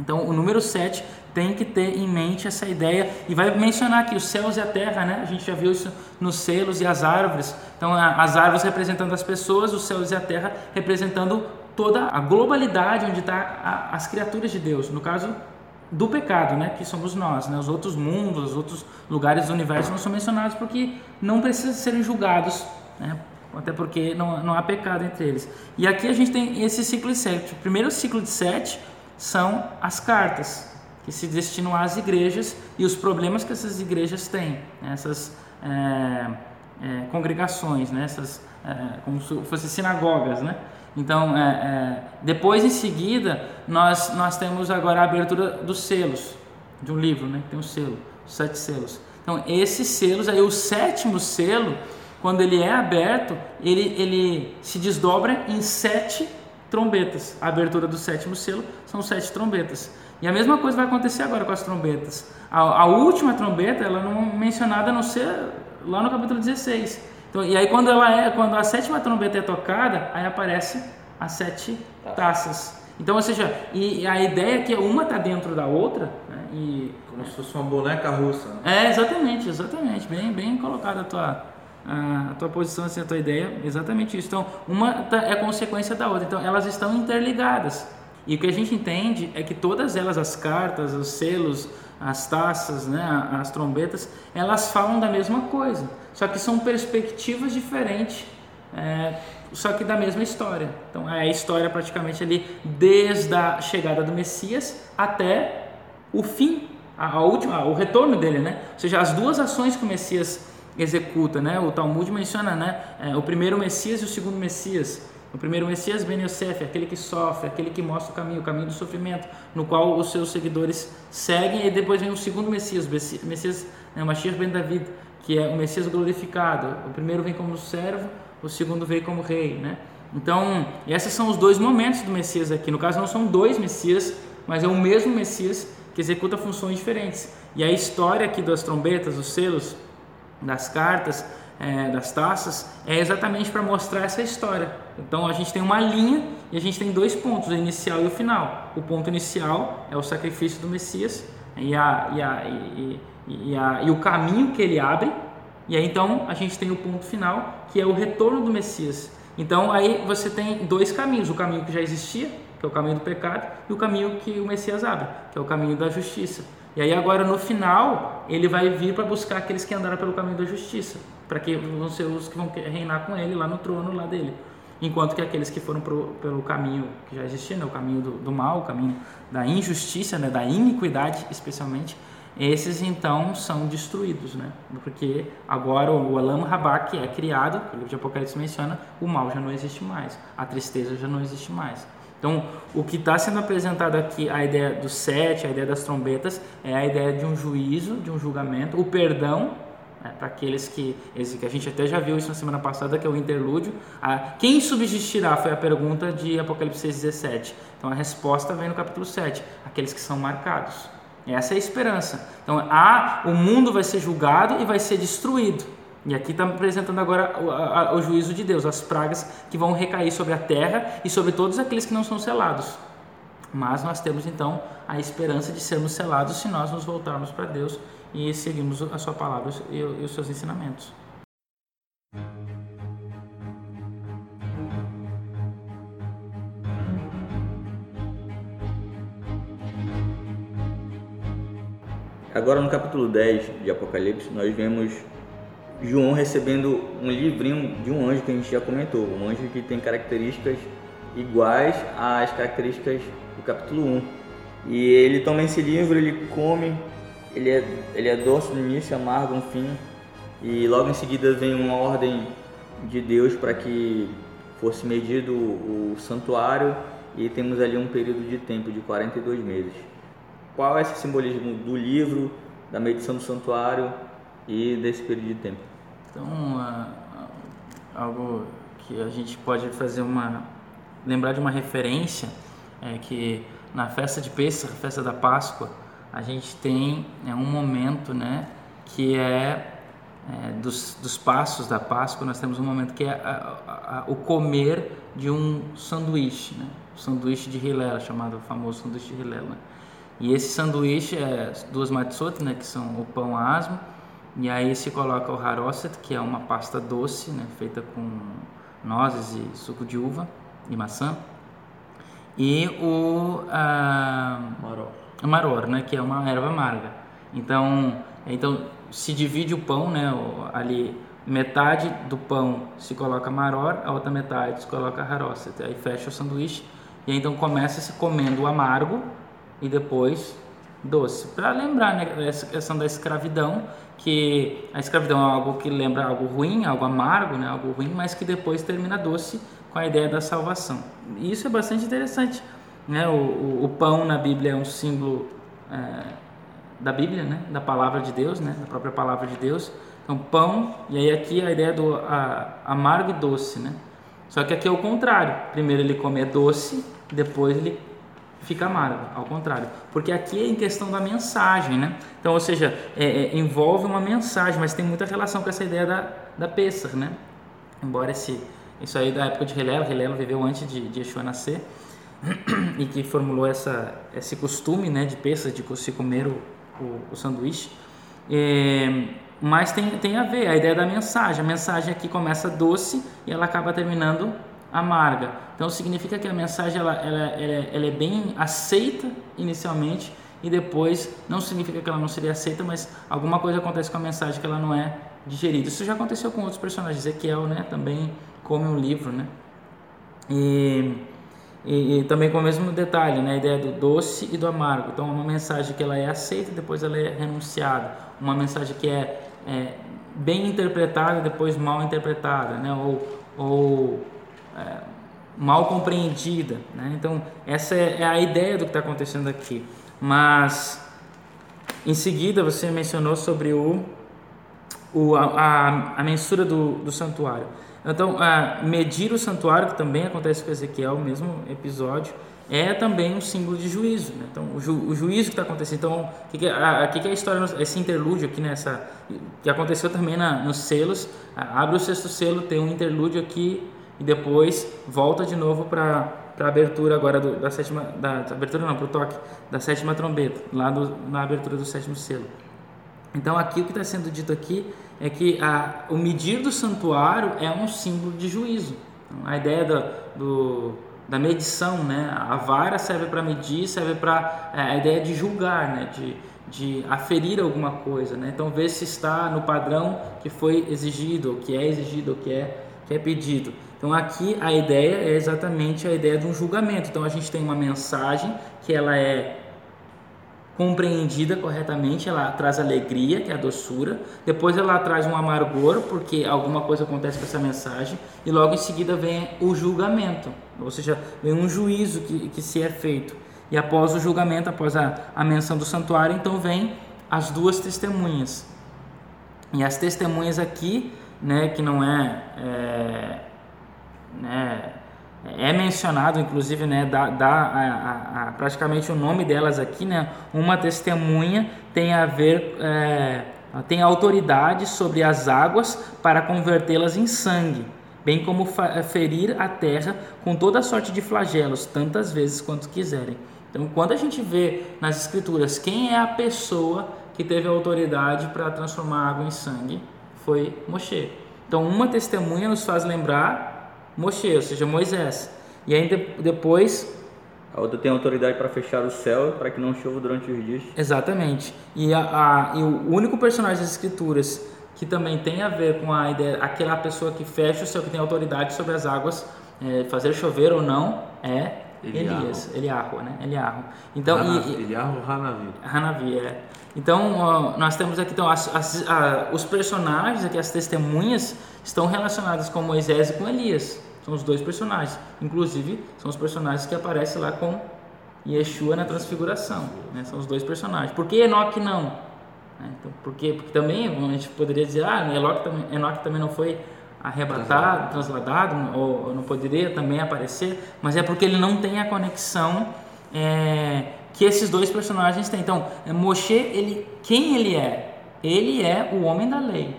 Então, o número 7 tem que ter em mente essa ideia e vai mencionar aqui os céus e a terra, né? A gente já viu isso nos selos e as árvores. Então, as árvores representando as pessoas, os céus e a terra representando toda a globalidade onde está as criaturas de Deus. No caso do pecado, né? Que somos nós, né? Os outros mundos, os outros lugares do universo não são mencionados porque não precisam serem julgados, né? Até porque não, não há pecado entre eles. E aqui a gente tem esse ciclo de sete. O primeiro ciclo de sete são as cartas, que se destinam às igrejas e os problemas que essas igrejas têm, né? essas é, é, congregações, né? essas, é, como se fossem sinagogas. Né? Então, é, é, depois em seguida, nós, nós temos agora a abertura dos selos, de um livro, né? tem um selo, sete selos. Então, esses selos, aí o sétimo selo, quando ele é aberto, ele, ele se desdobra em sete trombetas. A abertura do sétimo selo são sete trombetas. E a mesma coisa vai acontecer agora com as trombetas. A, a última trombeta, ela não é mencionada a não ser lá no capítulo 16. Então, e aí quando ela é, quando a sétima trombeta é tocada, aí aparece as sete taças. Então, ou seja, e a ideia é que uma está dentro da outra, né? e como se fosse uma boneca russa. Né? É, exatamente, exatamente, bem, bem colocada a tua a, tua posição, assim, a tua ideia, exatamente isso. Então, uma tá, é consequência da outra. Então, elas estão interligadas. E o que a gente entende é que todas elas, as cartas, os selos, as taças, né, as trombetas, elas falam da mesma coisa. Só que são perspectivas diferentes, é, só que da mesma história. Então, é a história praticamente ali desde a chegada do Messias até o fim, a, a última, o retorno dele, né? Ou seja, as duas ações que o Messias executa, né? O Talmud menciona, né? É, o primeiro Messias e o segundo Messias. O primeiro Messias, Ben Yosef, aquele que sofre, aquele que mostra o caminho, o caminho do sofrimento, no qual os seus seguidores seguem, e depois vem o segundo Messias, o Messias, né, Mashiach Ben David, que é o Messias glorificado. O primeiro vem como servo, o segundo vem como rei, né? Então, esses são os dois momentos do Messias aqui. No caso, não são dois Messias, mas é o mesmo Messias que executa funções diferentes. E a história aqui das trombetas, os selos, das cartas, é, das taças, é exatamente para mostrar essa história. Então a gente tem uma linha e a gente tem dois pontos, o inicial e o final. O ponto inicial é o sacrifício do Messias e, a, e, a, e, e, a, e o caminho que ele abre. E aí então a gente tem o ponto final, que é o retorno do Messias. Então aí você tem dois caminhos, o caminho que já existia, que é o caminho do pecado, e o caminho que o Messias abre, que é o caminho da justiça. E aí agora no final ele vai vir para buscar aqueles que andaram pelo caminho da justiça, para que vão ser os que vão reinar com ele lá no trono lá dele. Enquanto que aqueles que foram pro, pelo caminho que já existia, né, o caminho do, do mal, o caminho da injustiça, né, da iniquidade especialmente, esses então são destruídos, né? Porque agora o Alam Rabak é criado, o livro de Apocalipse menciona, o mal já não existe mais, a tristeza já não existe mais. Então, o que está sendo apresentado aqui, a ideia do sete, a ideia das trombetas, é a ideia de um juízo, de um julgamento, o perdão né, para aqueles que, que a gente até já viu isso na semana passada, que é o interlúdio. A, quem subsistirá foi a pergunta de Apocalipse 6,17. Então, a resposta vem no capítulo 7, aqueles que são marcados. Essa é a esperança. Então, a, o mundo vai ser julgado e vai ser destruído. E aqui está apresentando agora o, o, juízo de Deus, as pragas que vão recair sobre a terra e sobre todos aqueles que não são selados. Mas nós temos então a esperança de sermos selados se nós nos voltarmos para Deus e seguirmos a Sua palavra e, e os seus ensinamentos. Agora no capítulo 10 de Apocalipse, nós vemos João recebendo um livrinho de um anjo que a gente já comentou, um anjo que tem características iguais às características do capítulo 1. E ele toma esse livro, ele come, ele é, ele é doce no início, amargo no fim. E logo em seguida vem uma ordem de Deus para que fosse medido o, santuário e temos ali um período de tempo de 42 meses. Qual é esse simbolismo do livro, da medição do santuário e desse período de tempo? Então, algo que a gente pode fazer uma lembrar de uma referência é que na festa de Pêssego, festa da Páscoa, a gente tem é, um momento, né, que é, é, dos, dos passos da Páscoa, nós temos um momento que é a, a, a, o comer de um sanduíche, né, o sanduíche de Hilela, chamado famoso sanduíche de Hilela. Né? E esse sanduíche é duas matzot, né, que são o pão asmo, e aí se coloca o harosset, que é uma pasta doce, né, feita com nozes e suco de uva e maçã, e o ah, Maror. maror, né, que é uma erva amarga. Então, então se divide o pão, né, ali metade do pão se coloca maror, a outra metade se coloca harosset, aí fecha o sanduíche e aí, então começa se comendo o amargo e depois doce. Para lembrar né, essa questão da escravidão, que a escravidão é algo que lembra algo ruim, algo amargo, né, algo ruim, mas que depois termina doce com a ideia da salvação. E isso é bastante interessante. Né? O, o, o pão na Bíblia é um símbolo é, da Bíblia, né? da palavra de Deus, né? da própria palavra de Deus. Então, pão, e aí aqui a ideia do a, amargo e doce. Né? Só que aqui é o contrário. Primeiro ele come doce, depois ele fica amargo, ao contrário. Porque aqui é em questão da mensagem, né? Então, ou seja, é, é, envolve uma mensagem, mas tem muita relação com essa ideia da, da Pessah, né? Embora esse, isso aí da época de Helelo, Helelo viveu antes de, de Yeshua nascer, [clears throat] e que formulou essa, esse costume, né, de Pessah, de se comer o, o, o sanduíche. É, mas tem, tem a ver, a ideia da mensagem. A mensagem aqui começa doce e ela acaba terminando amarga. Então significa que a mensagem ela, ela, ela, ela, é bem aceita inicialmente e depois não significa que ela não seria aceita, mas alguma coisa acontece com a mensagem que ela não é digerida. Isso já aconteceu com outros personagens. Ezequiel, né, também come um livro, né? E, e, e, também com o mesmo detalhe, né, a ideia do doce e do amargo. Então, uma mensagem que ela é aceita, depois ela é renunciada. Uma mensagem que é, é bem interpretada, depois mal interpretada, né? Ou, ou é, mal compreendida. Né? Então, essa é, é a ideia do que está acontecendo aqui. Mas, em seguida, você mencionou sobre o, o a, a, a, mensura do, do santuário. Então, a, medir o santuário, que também acontece com Ezequiel, o mesmo episódio, é também um símbolo de juízo. Né? Então, o, ju, o, juízo que está acontecendo. Então, o que, que, a, que, que é a história, esse interlúdio aqui nessa. que aconteceu também na, nos selos. abre o sexto selo, tem um interlúdio aqui e depois volta de novo para a abertura agora do, da sétima, da, abertura não, para o toque da sétima trombeta, lá do, na abertura do sétimo selo. Então aqui o que está sendo dito aqui é que a, o medir do santuário é um símbolo de juízo. Então, a ideia da, do, da medição, né? A vara serve para medir, serve para é, a ideia de julgar, né? De, de aferir alguma coisa, né? Então ver se está no padrão que foi exigido, ou que é exigido, ou que é que é pedido. Então aqui a ideia é exatamente a ideia de um julgamento. Então a gente tem uma mensagem que ela é compreendida corretamente, ela traz alegria, que é a doçura, depois ela traz um amargor, porque alguma coisa acontece com essa mensagem, e logo em seguida vem o julgamento, ou seja, vem um juízo que, que se é feito. E após o julgamento, após a, a menção do santuário, então vem as duas testemunhas. E as testemunhas aqui, né, que não é, é né, é mencionado, inclusive, né, dá, dá a, a, a, praticamente o nome delas aqui, né, uma testemunha tem a ver, é, tem autoridade sobre as águas para convertê-las em sangue, bem como ferir a terra com toda sorte de flagelos, tantas vezes quanto quiserem. Então, quando a gente vê nas escrituras quem é a pessoa que teve autoridade para transformar água em sangue, foi Moshe. Então, uma testemunha nos faz lembrar Moshe, ou seja, Moisés. E ainda depois. A outra tem autoridade para fechar o céu para que não chova durante os dias. Exatamente. E, a, a, e o único personagem das escrituras que também tem a ver com a ideia, aquela pessoa que fecha o céu, que tem autoridade sobre as águas, é, fazer chover ou não, é Eliarro. Elias, Eliarro, né? Eliarro. Então, Hanavi, e, Eliarro Hanavi. Hanavi, é. Então, nós temos aqui então, as, as, a, os personagens, aqui, as testemunhas, estão relacionadas com Moisés e com Elias. São os dois personagens. Inclusive, são os personagens que aparecem lá com Yeshua na transfiguração. Né? São os dois personagens. Por que Enoque não? Né? Então, por quê? Porque também a gente poderia dizer, ah, Enoque também, Enoque também não foi arrebatado, transladado, ou, ou não poderia também aparecer, mas é porque ele não tem a conexão é, que esses dois personagens têm. Então, Moshe, ele, quem ele é? Ele é o homem da lei,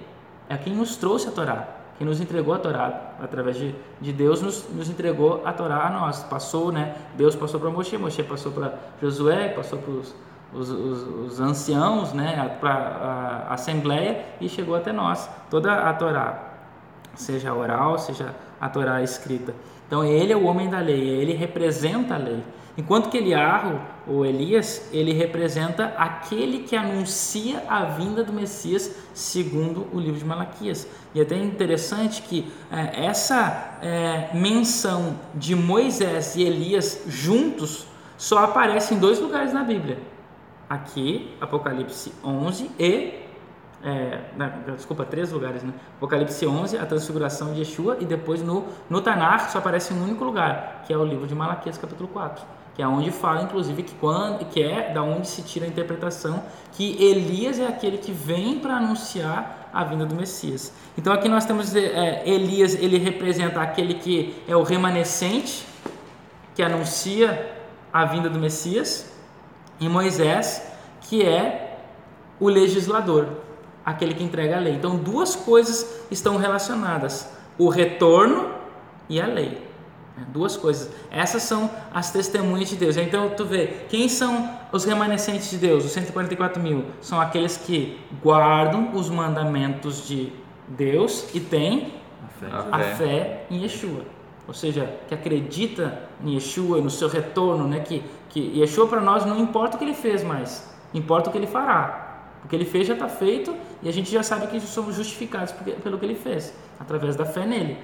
é quem nos trouxe a Torá, quem nos entregou a Torá, através de, de Deus, nos, nos entregou a Torá a nós. Passou, né? Deus passou para Moshe, Moshe passou para Josué, passou para os, os, os, os, anciãos, né? Para a, a Assembleia e chegou até nós, toda a Torá seja oral, seja a Torá escrita. Então ele é o homem da lei, ele representa a lei. Enquanto que Eliarro, ou Elias, ele representa aquele que anuncia a vinda do Messias segundo o livro de Malaquias. E é até interessante que é, essa é, menção de Moisés e Elias juntos só aparece em dois lugares na Bíblia. Aqui, Apocalipse 11 e é, desculpa, três lugares, né? Apocalipse 11, a transfiguração de Yeshua, e depois no, no Tanar só aparece um único lugar, que é o livro de Malaquias, capítulo 4, que é onde fala, inclusive, que, quando, que é da onde se tira a interpretação que Elias é aquele que vem para anunciar a vinda do Messias. Então aqui nós temos é, Elias, ele representa aquele que é o remanescente, que anuncia a vinda do Messias, e Moisés, que é o legislador, aquele que entrega a lei. Então, duas coisas estão relacionadas: o retorno e a lei. Duas coisas. Essas são as testemunhas de Deus. Então, tu vê, quem são os remanescentes de Deus? Os 144 mil são aqueles que guardam os mandamentos de Deus e têm A fé. a fé em Yeshua. Ou seja, que acredita em Yeshua, no seu retorno, né? que, que Yeshua para nós não importa o que ele fez mais, importa o que ele fará. Porque ele fez já está feito e a gente já sabe que somos justificados pelo que ele fez, através da fé nele.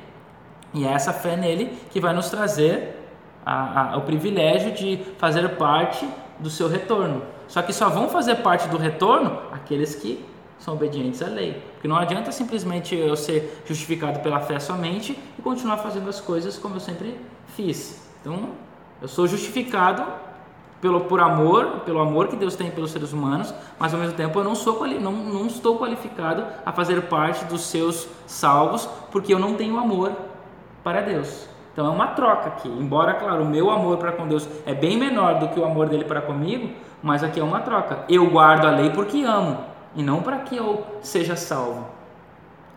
E é essa fé nele que vai nos trazer a, a, o privilégio de fazer parte do seu retorno. Só que só vão fazer parte do retorno aqueles que são obedientes à lei. Porque não adianta simplesmente eu ser justificado pela fé somente e continuar fazendo as coisas como eu sempre fiz. Então, eu sou justificado pelo por amor, pelo amor que Deus tem pelos seres humanos, mas ao mesmo tempo eu não sou não, não estou qualificado a fazer parte dos seus salvos, porque eu não tenho amor para Deus. Então é uma troca aqui. Embora, claro, o meu amor para com Deus é bem menor do que o amor dele para comigo, mas aqui é uma troca. Eu guardo a lei porque amo e não para que eu seja salvo.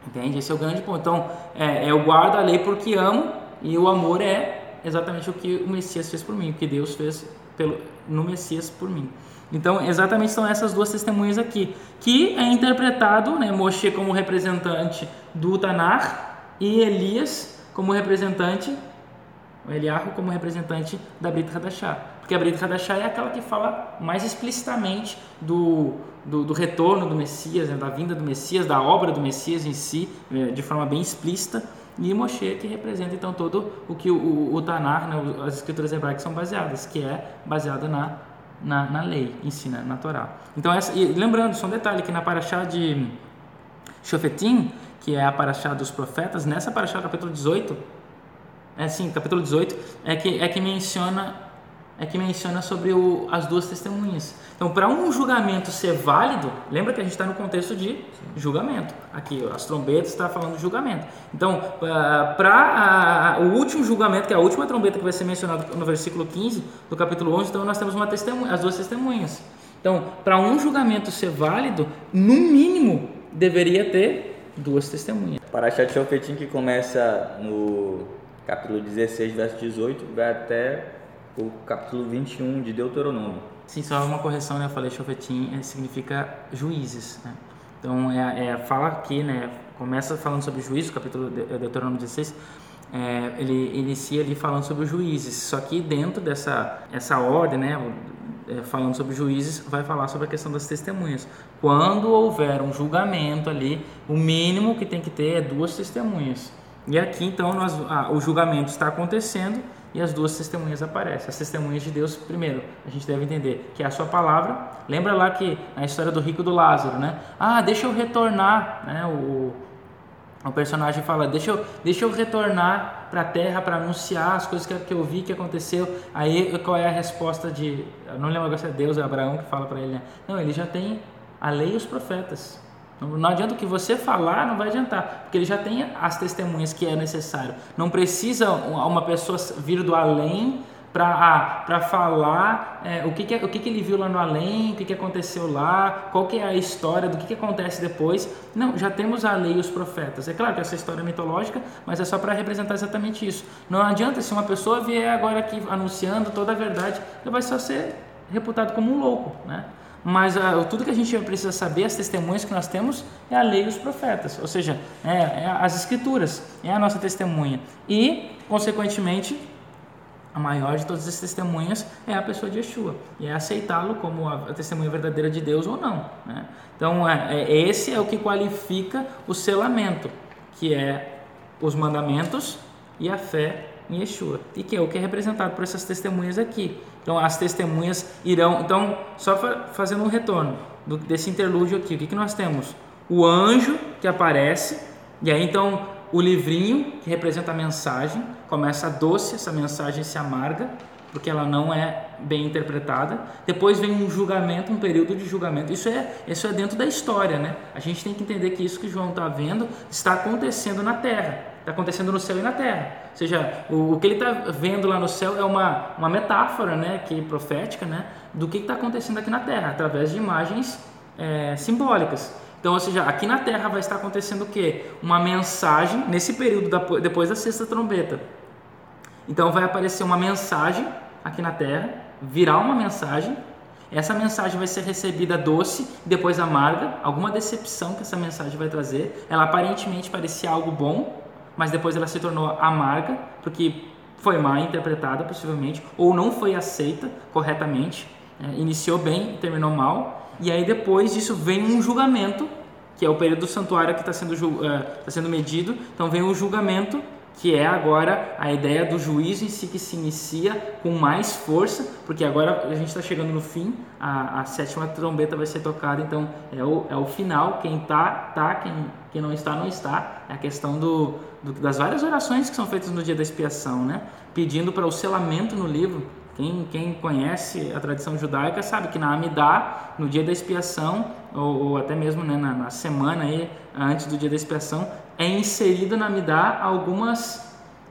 Entende? Esse é o grande ponto. Então, é, eu guardo a lei porque amo e o amor é exatamente o que o Messias fez por mim, o que Deus fez pelo, no Messias por mim. Então, exatamente são essas duas testemunhas aqui, que é interpretado, né, Moshe como representante do Tanar e Elias como representante, o Eliarro como representante da Brit Hadashah. Porque a Brit Hadashah é aquela que fala mais explicitamente do, do, do retorno do Messias, né, da vinda do Messias, da obra do Messias em si, é, de forma bem explícita e Moshe que representa então todo o que o, o, o Tanar, né, as escrituras hebraicas são baseadas, que é baseado na, na, na lei, ensina na Torá. Então essa, e lembrando, só um detalhe que na paraxá de Shofetim, que é a paraxá dos profetas, nessa paraxá capítulo 18, é capítulo 18, é que é que menciona é que menciona sobre o, as duas testemunhas. Então, para um julgamento ser válido, lembra que a gente está no contexto de julgamento. Aqui, as trombetas está falando de julgamento. Então, para o último julgamento, que é a última trombeta que vai ser mencionada no versículo 15 do capítulo 11, então nós temos uma testemunha, as duas testemunhas. Então, para um julgamento ser válido, no mínimo deveria ter duas testemunhas. Para de Shofetim, que começa no capítulo 16, verso 18, vai até o capítulo 21 de Deuteronômio. Sim, só uma correção, né? Eu falei Shofetim é, significa juízes, né? Então, é, é, fala aqui, né? Começa falando sobre juízes, capítulo de é, Deuteronômio 16, é, ele inicia ali falando sobre os juízes. Só que dentro dessa essa ordem, né? É, falando sobre juízes, vai falar sobre a questão das testemunhas. Quando houver um julgamento ali, o mínimo que tem que ter é duas testemunhas. E aqui, então, nós, ah, o julgamento está acontecendo e e as duas testemunhas aparecem. As testemunhas de Deus, primeiro, a gente deve entender que é a sua palavra. Lembra lá que na história do rico do Lázaro, né? Ah, deixa eu retornar, né? O, o personagem fala: Deixa eu, deixa eu retornar para a terra para anunciar as coisas que, que eu vi que aconteceu. Aí qual é a resposta de. Eu não lembro agora se é Deus é Abraão que fala para ele, né? Não, ele já tem a lei e os profetas. Não, não adianta o que você falar, não vai adiantar, porque ele já tem as testemunhas que é necessário. Não precisa uma pessoa vir do além para ah, falar é, o, que, que, o que, que ele viu lá no além, o que, que aconteceu lá, qual que é a história, do que, que acontece depois. Não, já temos a lei e os profetas. É claro que essa história é mitológica, mas é só para representar exatamente isso. Não adianta se uma pessoa vier agora aqui anunciando toda a verdade, ele vai só ser reputado como um louco, né? Mas uh, tudo que a gente precisa saber, as testemunhas que nós temos, é a lei e os profetas, ou seja, é, é as escrituras, é a nossa testemunha. E, consequentemente, a maior de todas as testemunhas é a pessoa de Yeshua, e é aceitá-lo como a, testemunha verdadeira de Deus ou não. Né? Então, é, é, esse é o que qualifica o selamento, que é os mandamentos e a fé em Yeshua, e que é o que é representado por essas testemunhas aqui. Então, as testemunhas irão. Então, só fazendo um retorno desse interlúdio aqui, o que, que nós temos? O anjo que aparece, e aí então o livrinho que representa a mensagem começa doce, essa mensagem se amarga, porque ela não é bem interpretada. Depois vem um julgamento, um período de julgamento. Isso é, isso é dentro da história, né? A gente tem que entender que isso que João está vendo está acontecendo na Terra, está acontecendo no céu e na Terra. Ou seja, o, o que ele está vendo lá no céu é uma, uma metáfora, né, que profética, né, do que está acontecendo aqui na Terra, através de imagens é, simbólicas. Então, ou seja, aqui na Terra vai estar acontecendo o quê? Uma mensagem, nesse período da, depois da sexta trombeta. Então vai aparecer uma mensagem aqui na Terra, virar uma mensagem. Essa mensagem vai ser recebida doce, depois amarga, alguma decepção que essa mensagem vai trazer. Ela aparentemente parecia algo bom, mas depois ela se tornou amarga, porque foi mal interpretada possivelmente, ou não foi aceita corretamente. É, iniciou bem e terminou mal. E aí depois disso vem um julgamento, que é o período do santuário que está sendo, uh, tá sendo medido. Então vem o julgamento, que é agora a ideia do juízo em si que se inicia com mais força, porque agora a gente está chegando no fim, a, a, sétima trombeta vai ser tocada, então é o, é o final, quem está, tá, quem, quem não está, não está. É a questão do, do, das várias orações que são feitas no dia da expiação, né? pedindo para o selamento no livro, quem, quem conhece a tradição judaica sabe que na Amidá, no dia da expiação, ou, ou até mesmo né, na, na, semana aí, antes do dia da expiação, é inserido na Amidá algumas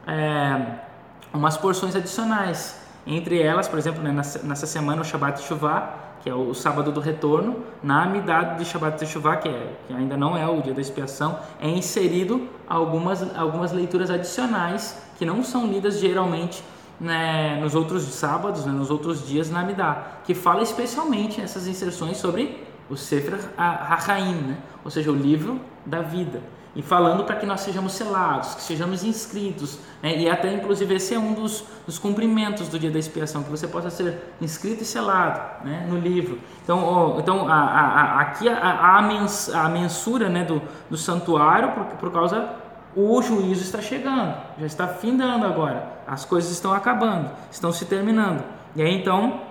é, umas porções adicionais. Entre elas, por exemplo, né, nessa semana, o Shabbat Shuvah, que é o sábado do retorno, na Amidá de Shabbat Shuvah, que, é, que ainda não é o dia da expiação, é inserido algumas, algumas leituras adicionais que não são lidas geralmente né, nos outros sábados, né, nos outros dias na Amidá, que fala especialmente nessas inserções sobre o Sefer HaHaim, né, ou seja, o livro da vida. E falando para que nós sejamos selados, que sejamos inscritos, né, e até inclusive esse é um dos, dos, cumprimentos do dia da expiação, que você possa ser inscrito e selado né, no livro. Então, então a, a, a, aqui a, a, mensura né, do, do santuário, por, por causa o juízo está chegando, já está findando agora, as coisas estão acabando, estão se terminando. E aí então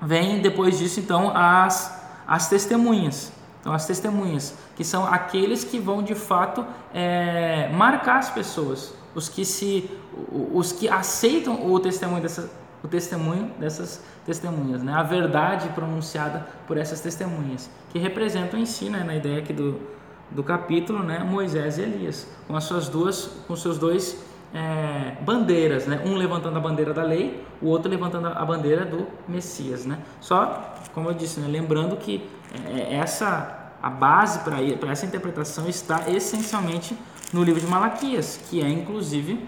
vem depois disso então as as testemunhas. Então as testemunhas que são aqueles que vão de fato é, marcar as pessoas, os que se os que aceitam o testemunho dessas o testemunho dessas testemunhas, né? A verdade pronunciada por essas testemunhas, que representam em si, né, na ideia aqui do do capítulo, né, Moisés e Elias, com as suas duas, com seus dois é, bandeiras, né, um levantando a bandeira da lei, o outro levantando a bandeira do Messias, né. Só, como eu disse, né, lembrando que é, essa a base para essa interpretação está essencialmente no livro de Malaquias, que é inclusive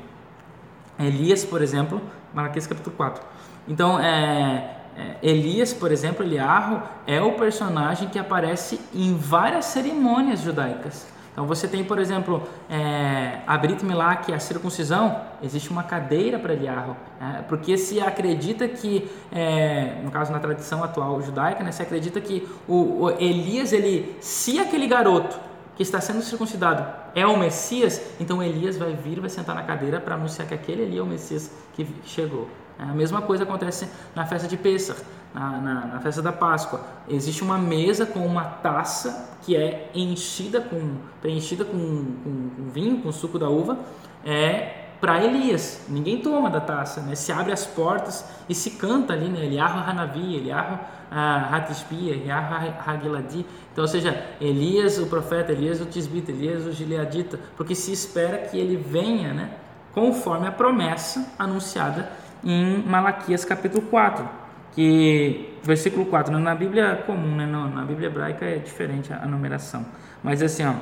Elias, por exemplo, Malaquias capítulo 4. Então, é, é, Elias, por exemplo, Eliarro, é o personagem que aparece em várias cerimônias judaicas. Então você tem, por exemplo, é, a Brit Milá, que é a circuncisão, existe uma cadeira para Eliarro, é, porque se acredita que, é, no caso na tradição atual judaica, né, se acredita que o, o Elias, ele, se aquele garoto que está sendo circuncidado é o Messias, então Elias vai vir vai sentar na cadeira para anunciar que aquele ali é o Messias que chegou. É, a mesma coisa acontece na festa de Pêssar, na, na, na, festa da Páscoa. Existe uma mesa com uma taça que é enchida com, preenchida com, com, com vinho, com suco da uva, é para Elias. Ninguém toma da taça, né? Se abre as portas e se canta ali, né? Eliarro Hanavi, Eliarro Hatisbia, Eliarro Hagiladi. Então, ou seja, Elias o profeta, Elias o Tisbita, Elias o Gileadita, porque se espera que ele venha, né? Conforme a promessa anunciada em Malaquias capítulo 4, que versículo 4, na Bíblia comum, né? na Bíblia hebraica é diferente a numeração, mas assim, ó,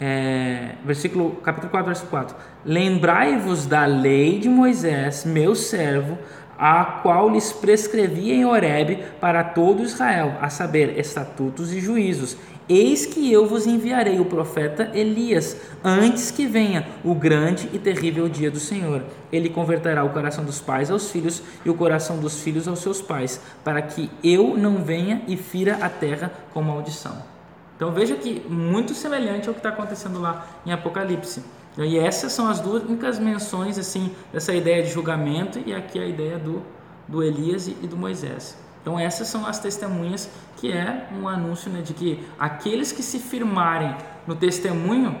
é, versículo, capítulo 4, verso 4: Lembrai-vos da lei de Moisés, meu servo, a qual lhes prescrevi em Horebe para todo Israel, a saber, estatutos e juízos. Eis que eu vos enviarei o profeta Elias, antes que venha o grande e terrível dia do Senhor. Ele converterá o coração dos pais aos filhos e o coração dos filhos aos seus pais, para que eu não venha e fira a terra com maldição. Então veja que muito semelhante ao que está acontecendo lá em Apocalipse. E essas são as duas únicas menções assim dessa ideia de julgamento e aqui a ideia do, do Elias e do Moisés. Então essas são as testemunhas que é um anúncio né, de que aqueles que se firmarem no testemunho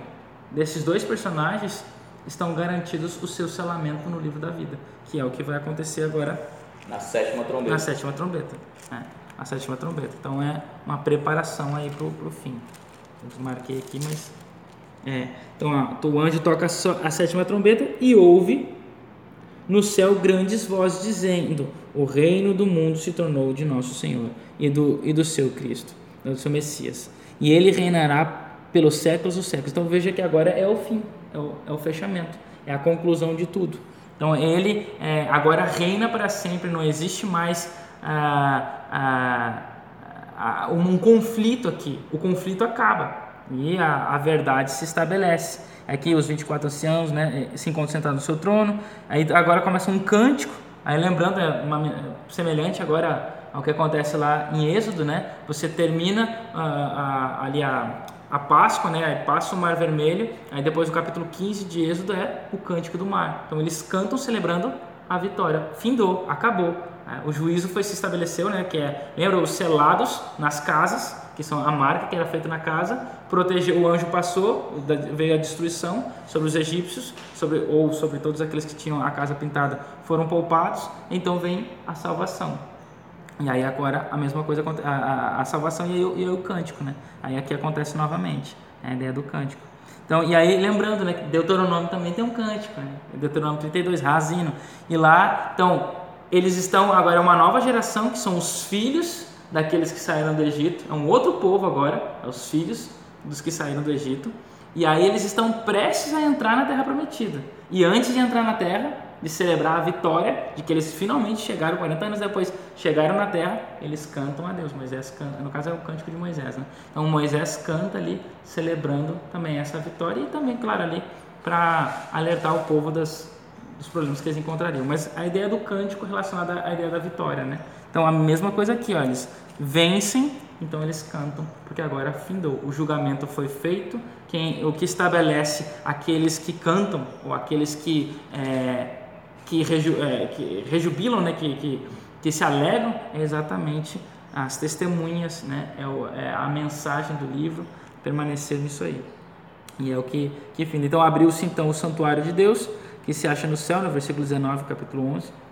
desses dois personagens estão garantidos o seu selamento no livro da vida, que é o que vai acontecer agora na sétima trombeta. Na sétima trombeta. É a sétima trombeta. Então é uma preparação aí para o fim. Eu desmarquei aqui, mas. É. Então ó, o anjo toca a sétima trombeta e ouve no céu grandes vozes dizendo: O reino do mundo se tornou de nosso Senhor e do, e do seu Cristo, do seu Messias. E ele reinará pelos séculos dos séculos. Então veja que agora é o fim, é o, é o fechamento, é a conclusão de tudo. Então ele é, agora reina para sempre, não existe mais um conflito aqui. O conflito acaba e a, a verdade se estabelece. Aqui os 24 anciãos né, se encontram sentados no seu trono. Aí agora começa um cântico. Aí lembrando, é uma, semelhante agora ao que acontece lá em Êxodo, né? Você termina ali a, a Páscoa, né? Aí passa o Mar Vermelho. Aí depois o capítulo 15 de Êxodo é o Cântico do Mar. Então eles cantam celebrando a vitória. Findou, acabou. É, o juízo foi se estabeleceu, né, que é, lembra os selados nas casas, que são a marca que era feita na casa, protegeu, o anjo passou, veio a destruição sobre os egípcios, sobre ou sobre todos aqueles que tinham a casa pintada, foram poupados, então vem a salvação. E aí agora a mesma coisa, a, a, a salvação e, o, e o cântico, né? Aí aqui acontece novamente, a ideia do cântico. Então, e aí lembrando, né, Deuteronômio também tem um cântico, né? Deuteronômio 32, Razino. E lá, então, eles estão agora é uma nova geração que são os filhos daqueles que saíram do Egito. É um outro povo agora, é os filhos dos que saíram do Egito. E aí eles estão prestes a entrar na Terra Prometida. E antes de entrar na Terra, de celebrar a vitória de que eles finalmente chegaram, 40 anos depois, chegaram na Terra, eles cantam a Deus. Moisés canta, no caso é o cântico de Moisés, né? Então Moisés canta ali, celebrando também essa vitória e também, claro, ali para alertar o povo das, dos problemas que eles encontrariam. Mas a ideia do cântico relacionada à ideia da vitória, né? Então a mesma coisa aqui, ó, eles vencem, então eles cantam, porque agora findou. O julgamento foi feito, quem, o que estabelece aqueles que cantam ou aqueles que é, que, reju, é, que rejubilam, né, que, que, que, se alegram, é exatamente as testemunhas, né, é, o, é a mensagem do livro, permanecer nisso aí. E é o que, que finda. Então abriu-se então o santuário de Deus, que se acha no céu, no versículo 19, capítulo 11.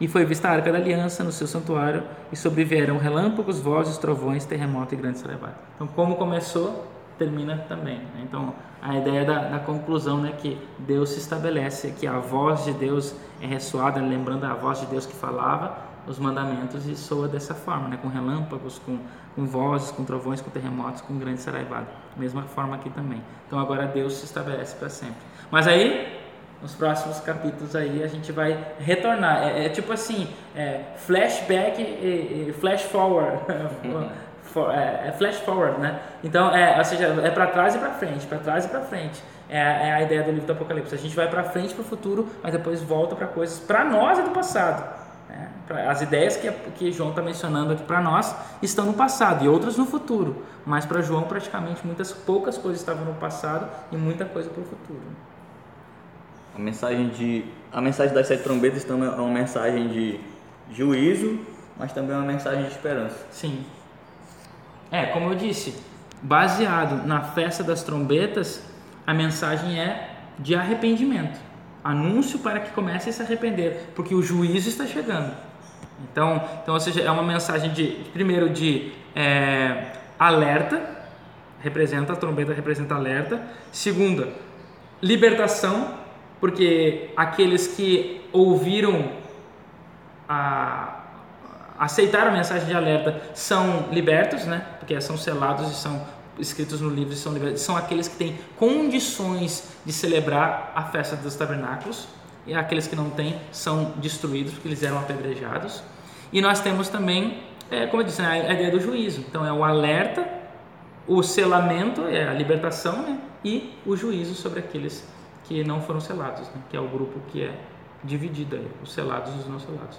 E foi vista a arca da aliança no seu santuário, e sobrevieram relâmpagos, vozes, trovões, terremoto e grandes celebrais. Então, como começou, termina também. Né? Então, a ideia da, da, conclusão né, que Deus se estabelece, que a voz de Deus é ressoada, lembrando a voz de Deus que falava os mandamentos e soa dessa forma, né, com relâmpagos, com, com vozes, com trovões, com terremotos, com grande saraivada. Mesma forma aqui também. Então, agora Deus se estabelece para sempre. Mas aí nos próximos capítulos aí a gente vai retornar. É, é tipo assim, é, flashback e, e flash forward. [laughs] For, é, é, flash forward, né? Então, é, ou seja, é para trás e para frente, para trás e para frente. É, é, a ideia do livro do Apocalipse. A gente vai para frente para o futuro, mas depois volta para coisas para nós e do passado. Né? as ideias que, que João está mencionando aqui para nós estão no passado e outras no futuro. Mas para João, praticamente, muitas poucas coisas estavam no passado e muita coisa para o futuro. A mensagem, de, a mensagem das sete trombetas também é uma mensagem de juízo, mas também é uma mensagem de esperança. Sim. É, como eu disse, baseado na festa das trombetas, a mensagem é de arrependimento. Anúncio para que comece a se arrepender, porque o juízo está chegando. Então, então ou seja, é uma mensagem de, primeiro, de é, alerta, representa, a trombeta representa alerta. Segunda, libertação, porque aqueles que ouviram a, aceitaram a mensagem de alerta são libertos, né? Porque são selados e são escritos no livro e são libertos. São aqueles que têm condições de celebrar a festa dos tabernáculos e aqueles que não têm são destruídos porque eles eram apedrejados. E nós temos também, é, como eu disse, né, a ideia do juízo. Então é o alerta, o selamento, é a libertação, né? E o juízo sobre aqueles que não foram selados, né? que é o grupo que é dividido aí, os selados e os não selados.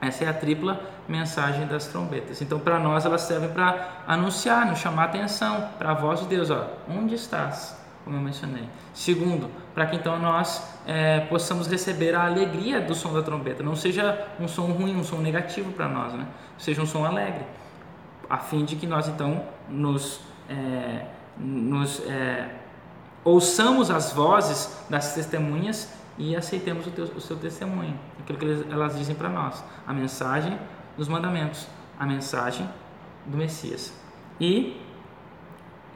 Essa é a tripla mensagem das trombetas. Então, para nós, elas servem para anunciar, nos chamar a atenção para a voz de Deus. Ó, onde estás? Como eu mencionei. Segundo, para que então nós é, possamos receber a alegria do som da trombeta. Não seja um som ruim, um som negativo para nós, né? Seja um som alegre. A fim de que nós então nos, é, nos é, ouçamos as vozes das testemunhas e aceitemos o, teu, o seu testemunho, aquilo que elas dizem para nós, a mensagem dos mandamentos, a mensagem do Messias. E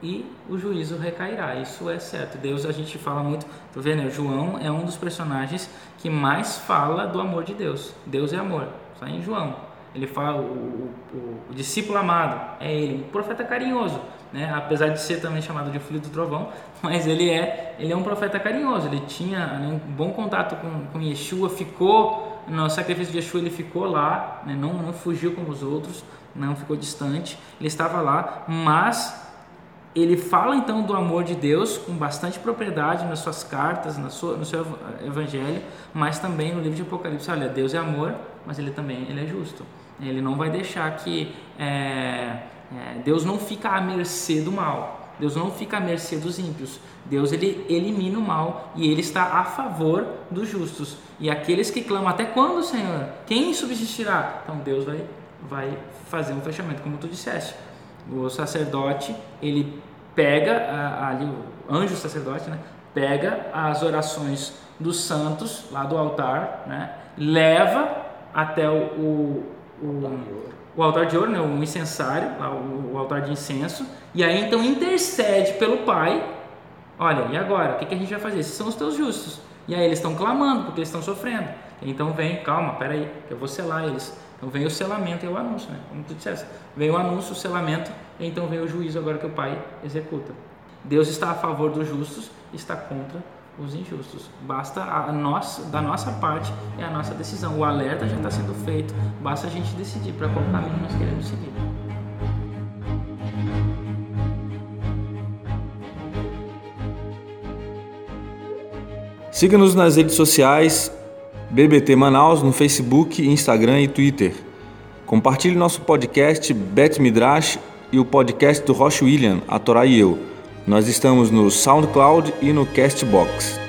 e o juízo recairá. Isso é certo. Deus a gente fala muito, tô vendo, né? João é um dos personagens que mais fala do amor de Deus. Deus é amor. Está em João. Ele fala o, o, o discípulo amado é ele, um profeta carinhoso né? apesar de ser também chamado de filho do trovão, [laughs] mas ele é, ele é um profeta carinhoso, ele tinha né, um bom contato com, com Yeshua, ficou no sacrifício de Yeshua, ele ficou lá, né? não, não fugiu como os outros, não ficou distante, ele estava lá, mas ele fala então do amor de Deus com bastante propriedade nas suas cartas, na sua, no seu evangelho, mas também no livro de Apocalipse. Olha, Deus é amor, mas ele também ele é justo. Ele não vai deixar que é, é, Deus não fica à mercê do mal. Deus não fica à mercê dos ímpios. Deus ele elimina o mal e ele está a favor dos justos. E aqueles que clamam até quando, Senhor? Quem subsistirá? Então Deus vai vai fazer um fechamento, como tu disseste. O sacerdote, ele pega ali o anjo sacerdote, né? Pega as orações dos santos lá do altar, né? Leva até o, o, o o altar de ouro, né, o incensário, o, altar de incenso, e aí então intercede pelo Pai. Olha, e agora? O que, que a gente vai fazer? Esses são os teus justos. E aí eles estão clamando porque eles estão sofrendo. Então vem, calma, peraí, eu vou selar eles. Então vem o selamento e o anúncio, né? Como tu disseste. Vem o anúncio, o selamento, e então vem o juízo agora que o Pai executa. Deus está a favor dos justos, está contra os injustos. Basta a nossa, da nossa parte é a nossa decisão. O alerta já está sendo feito, basta a gente decidir para qual caminho nós queremos seguir. Siga-nos nas redes sociais BBT Manaus no Facebook, Instagram e Twitter. Compartilhe nosso podcast Bet Midrash e o podcast do Roche William, a Torá e eu. Nós estamos no SoundCloud e no Castbox.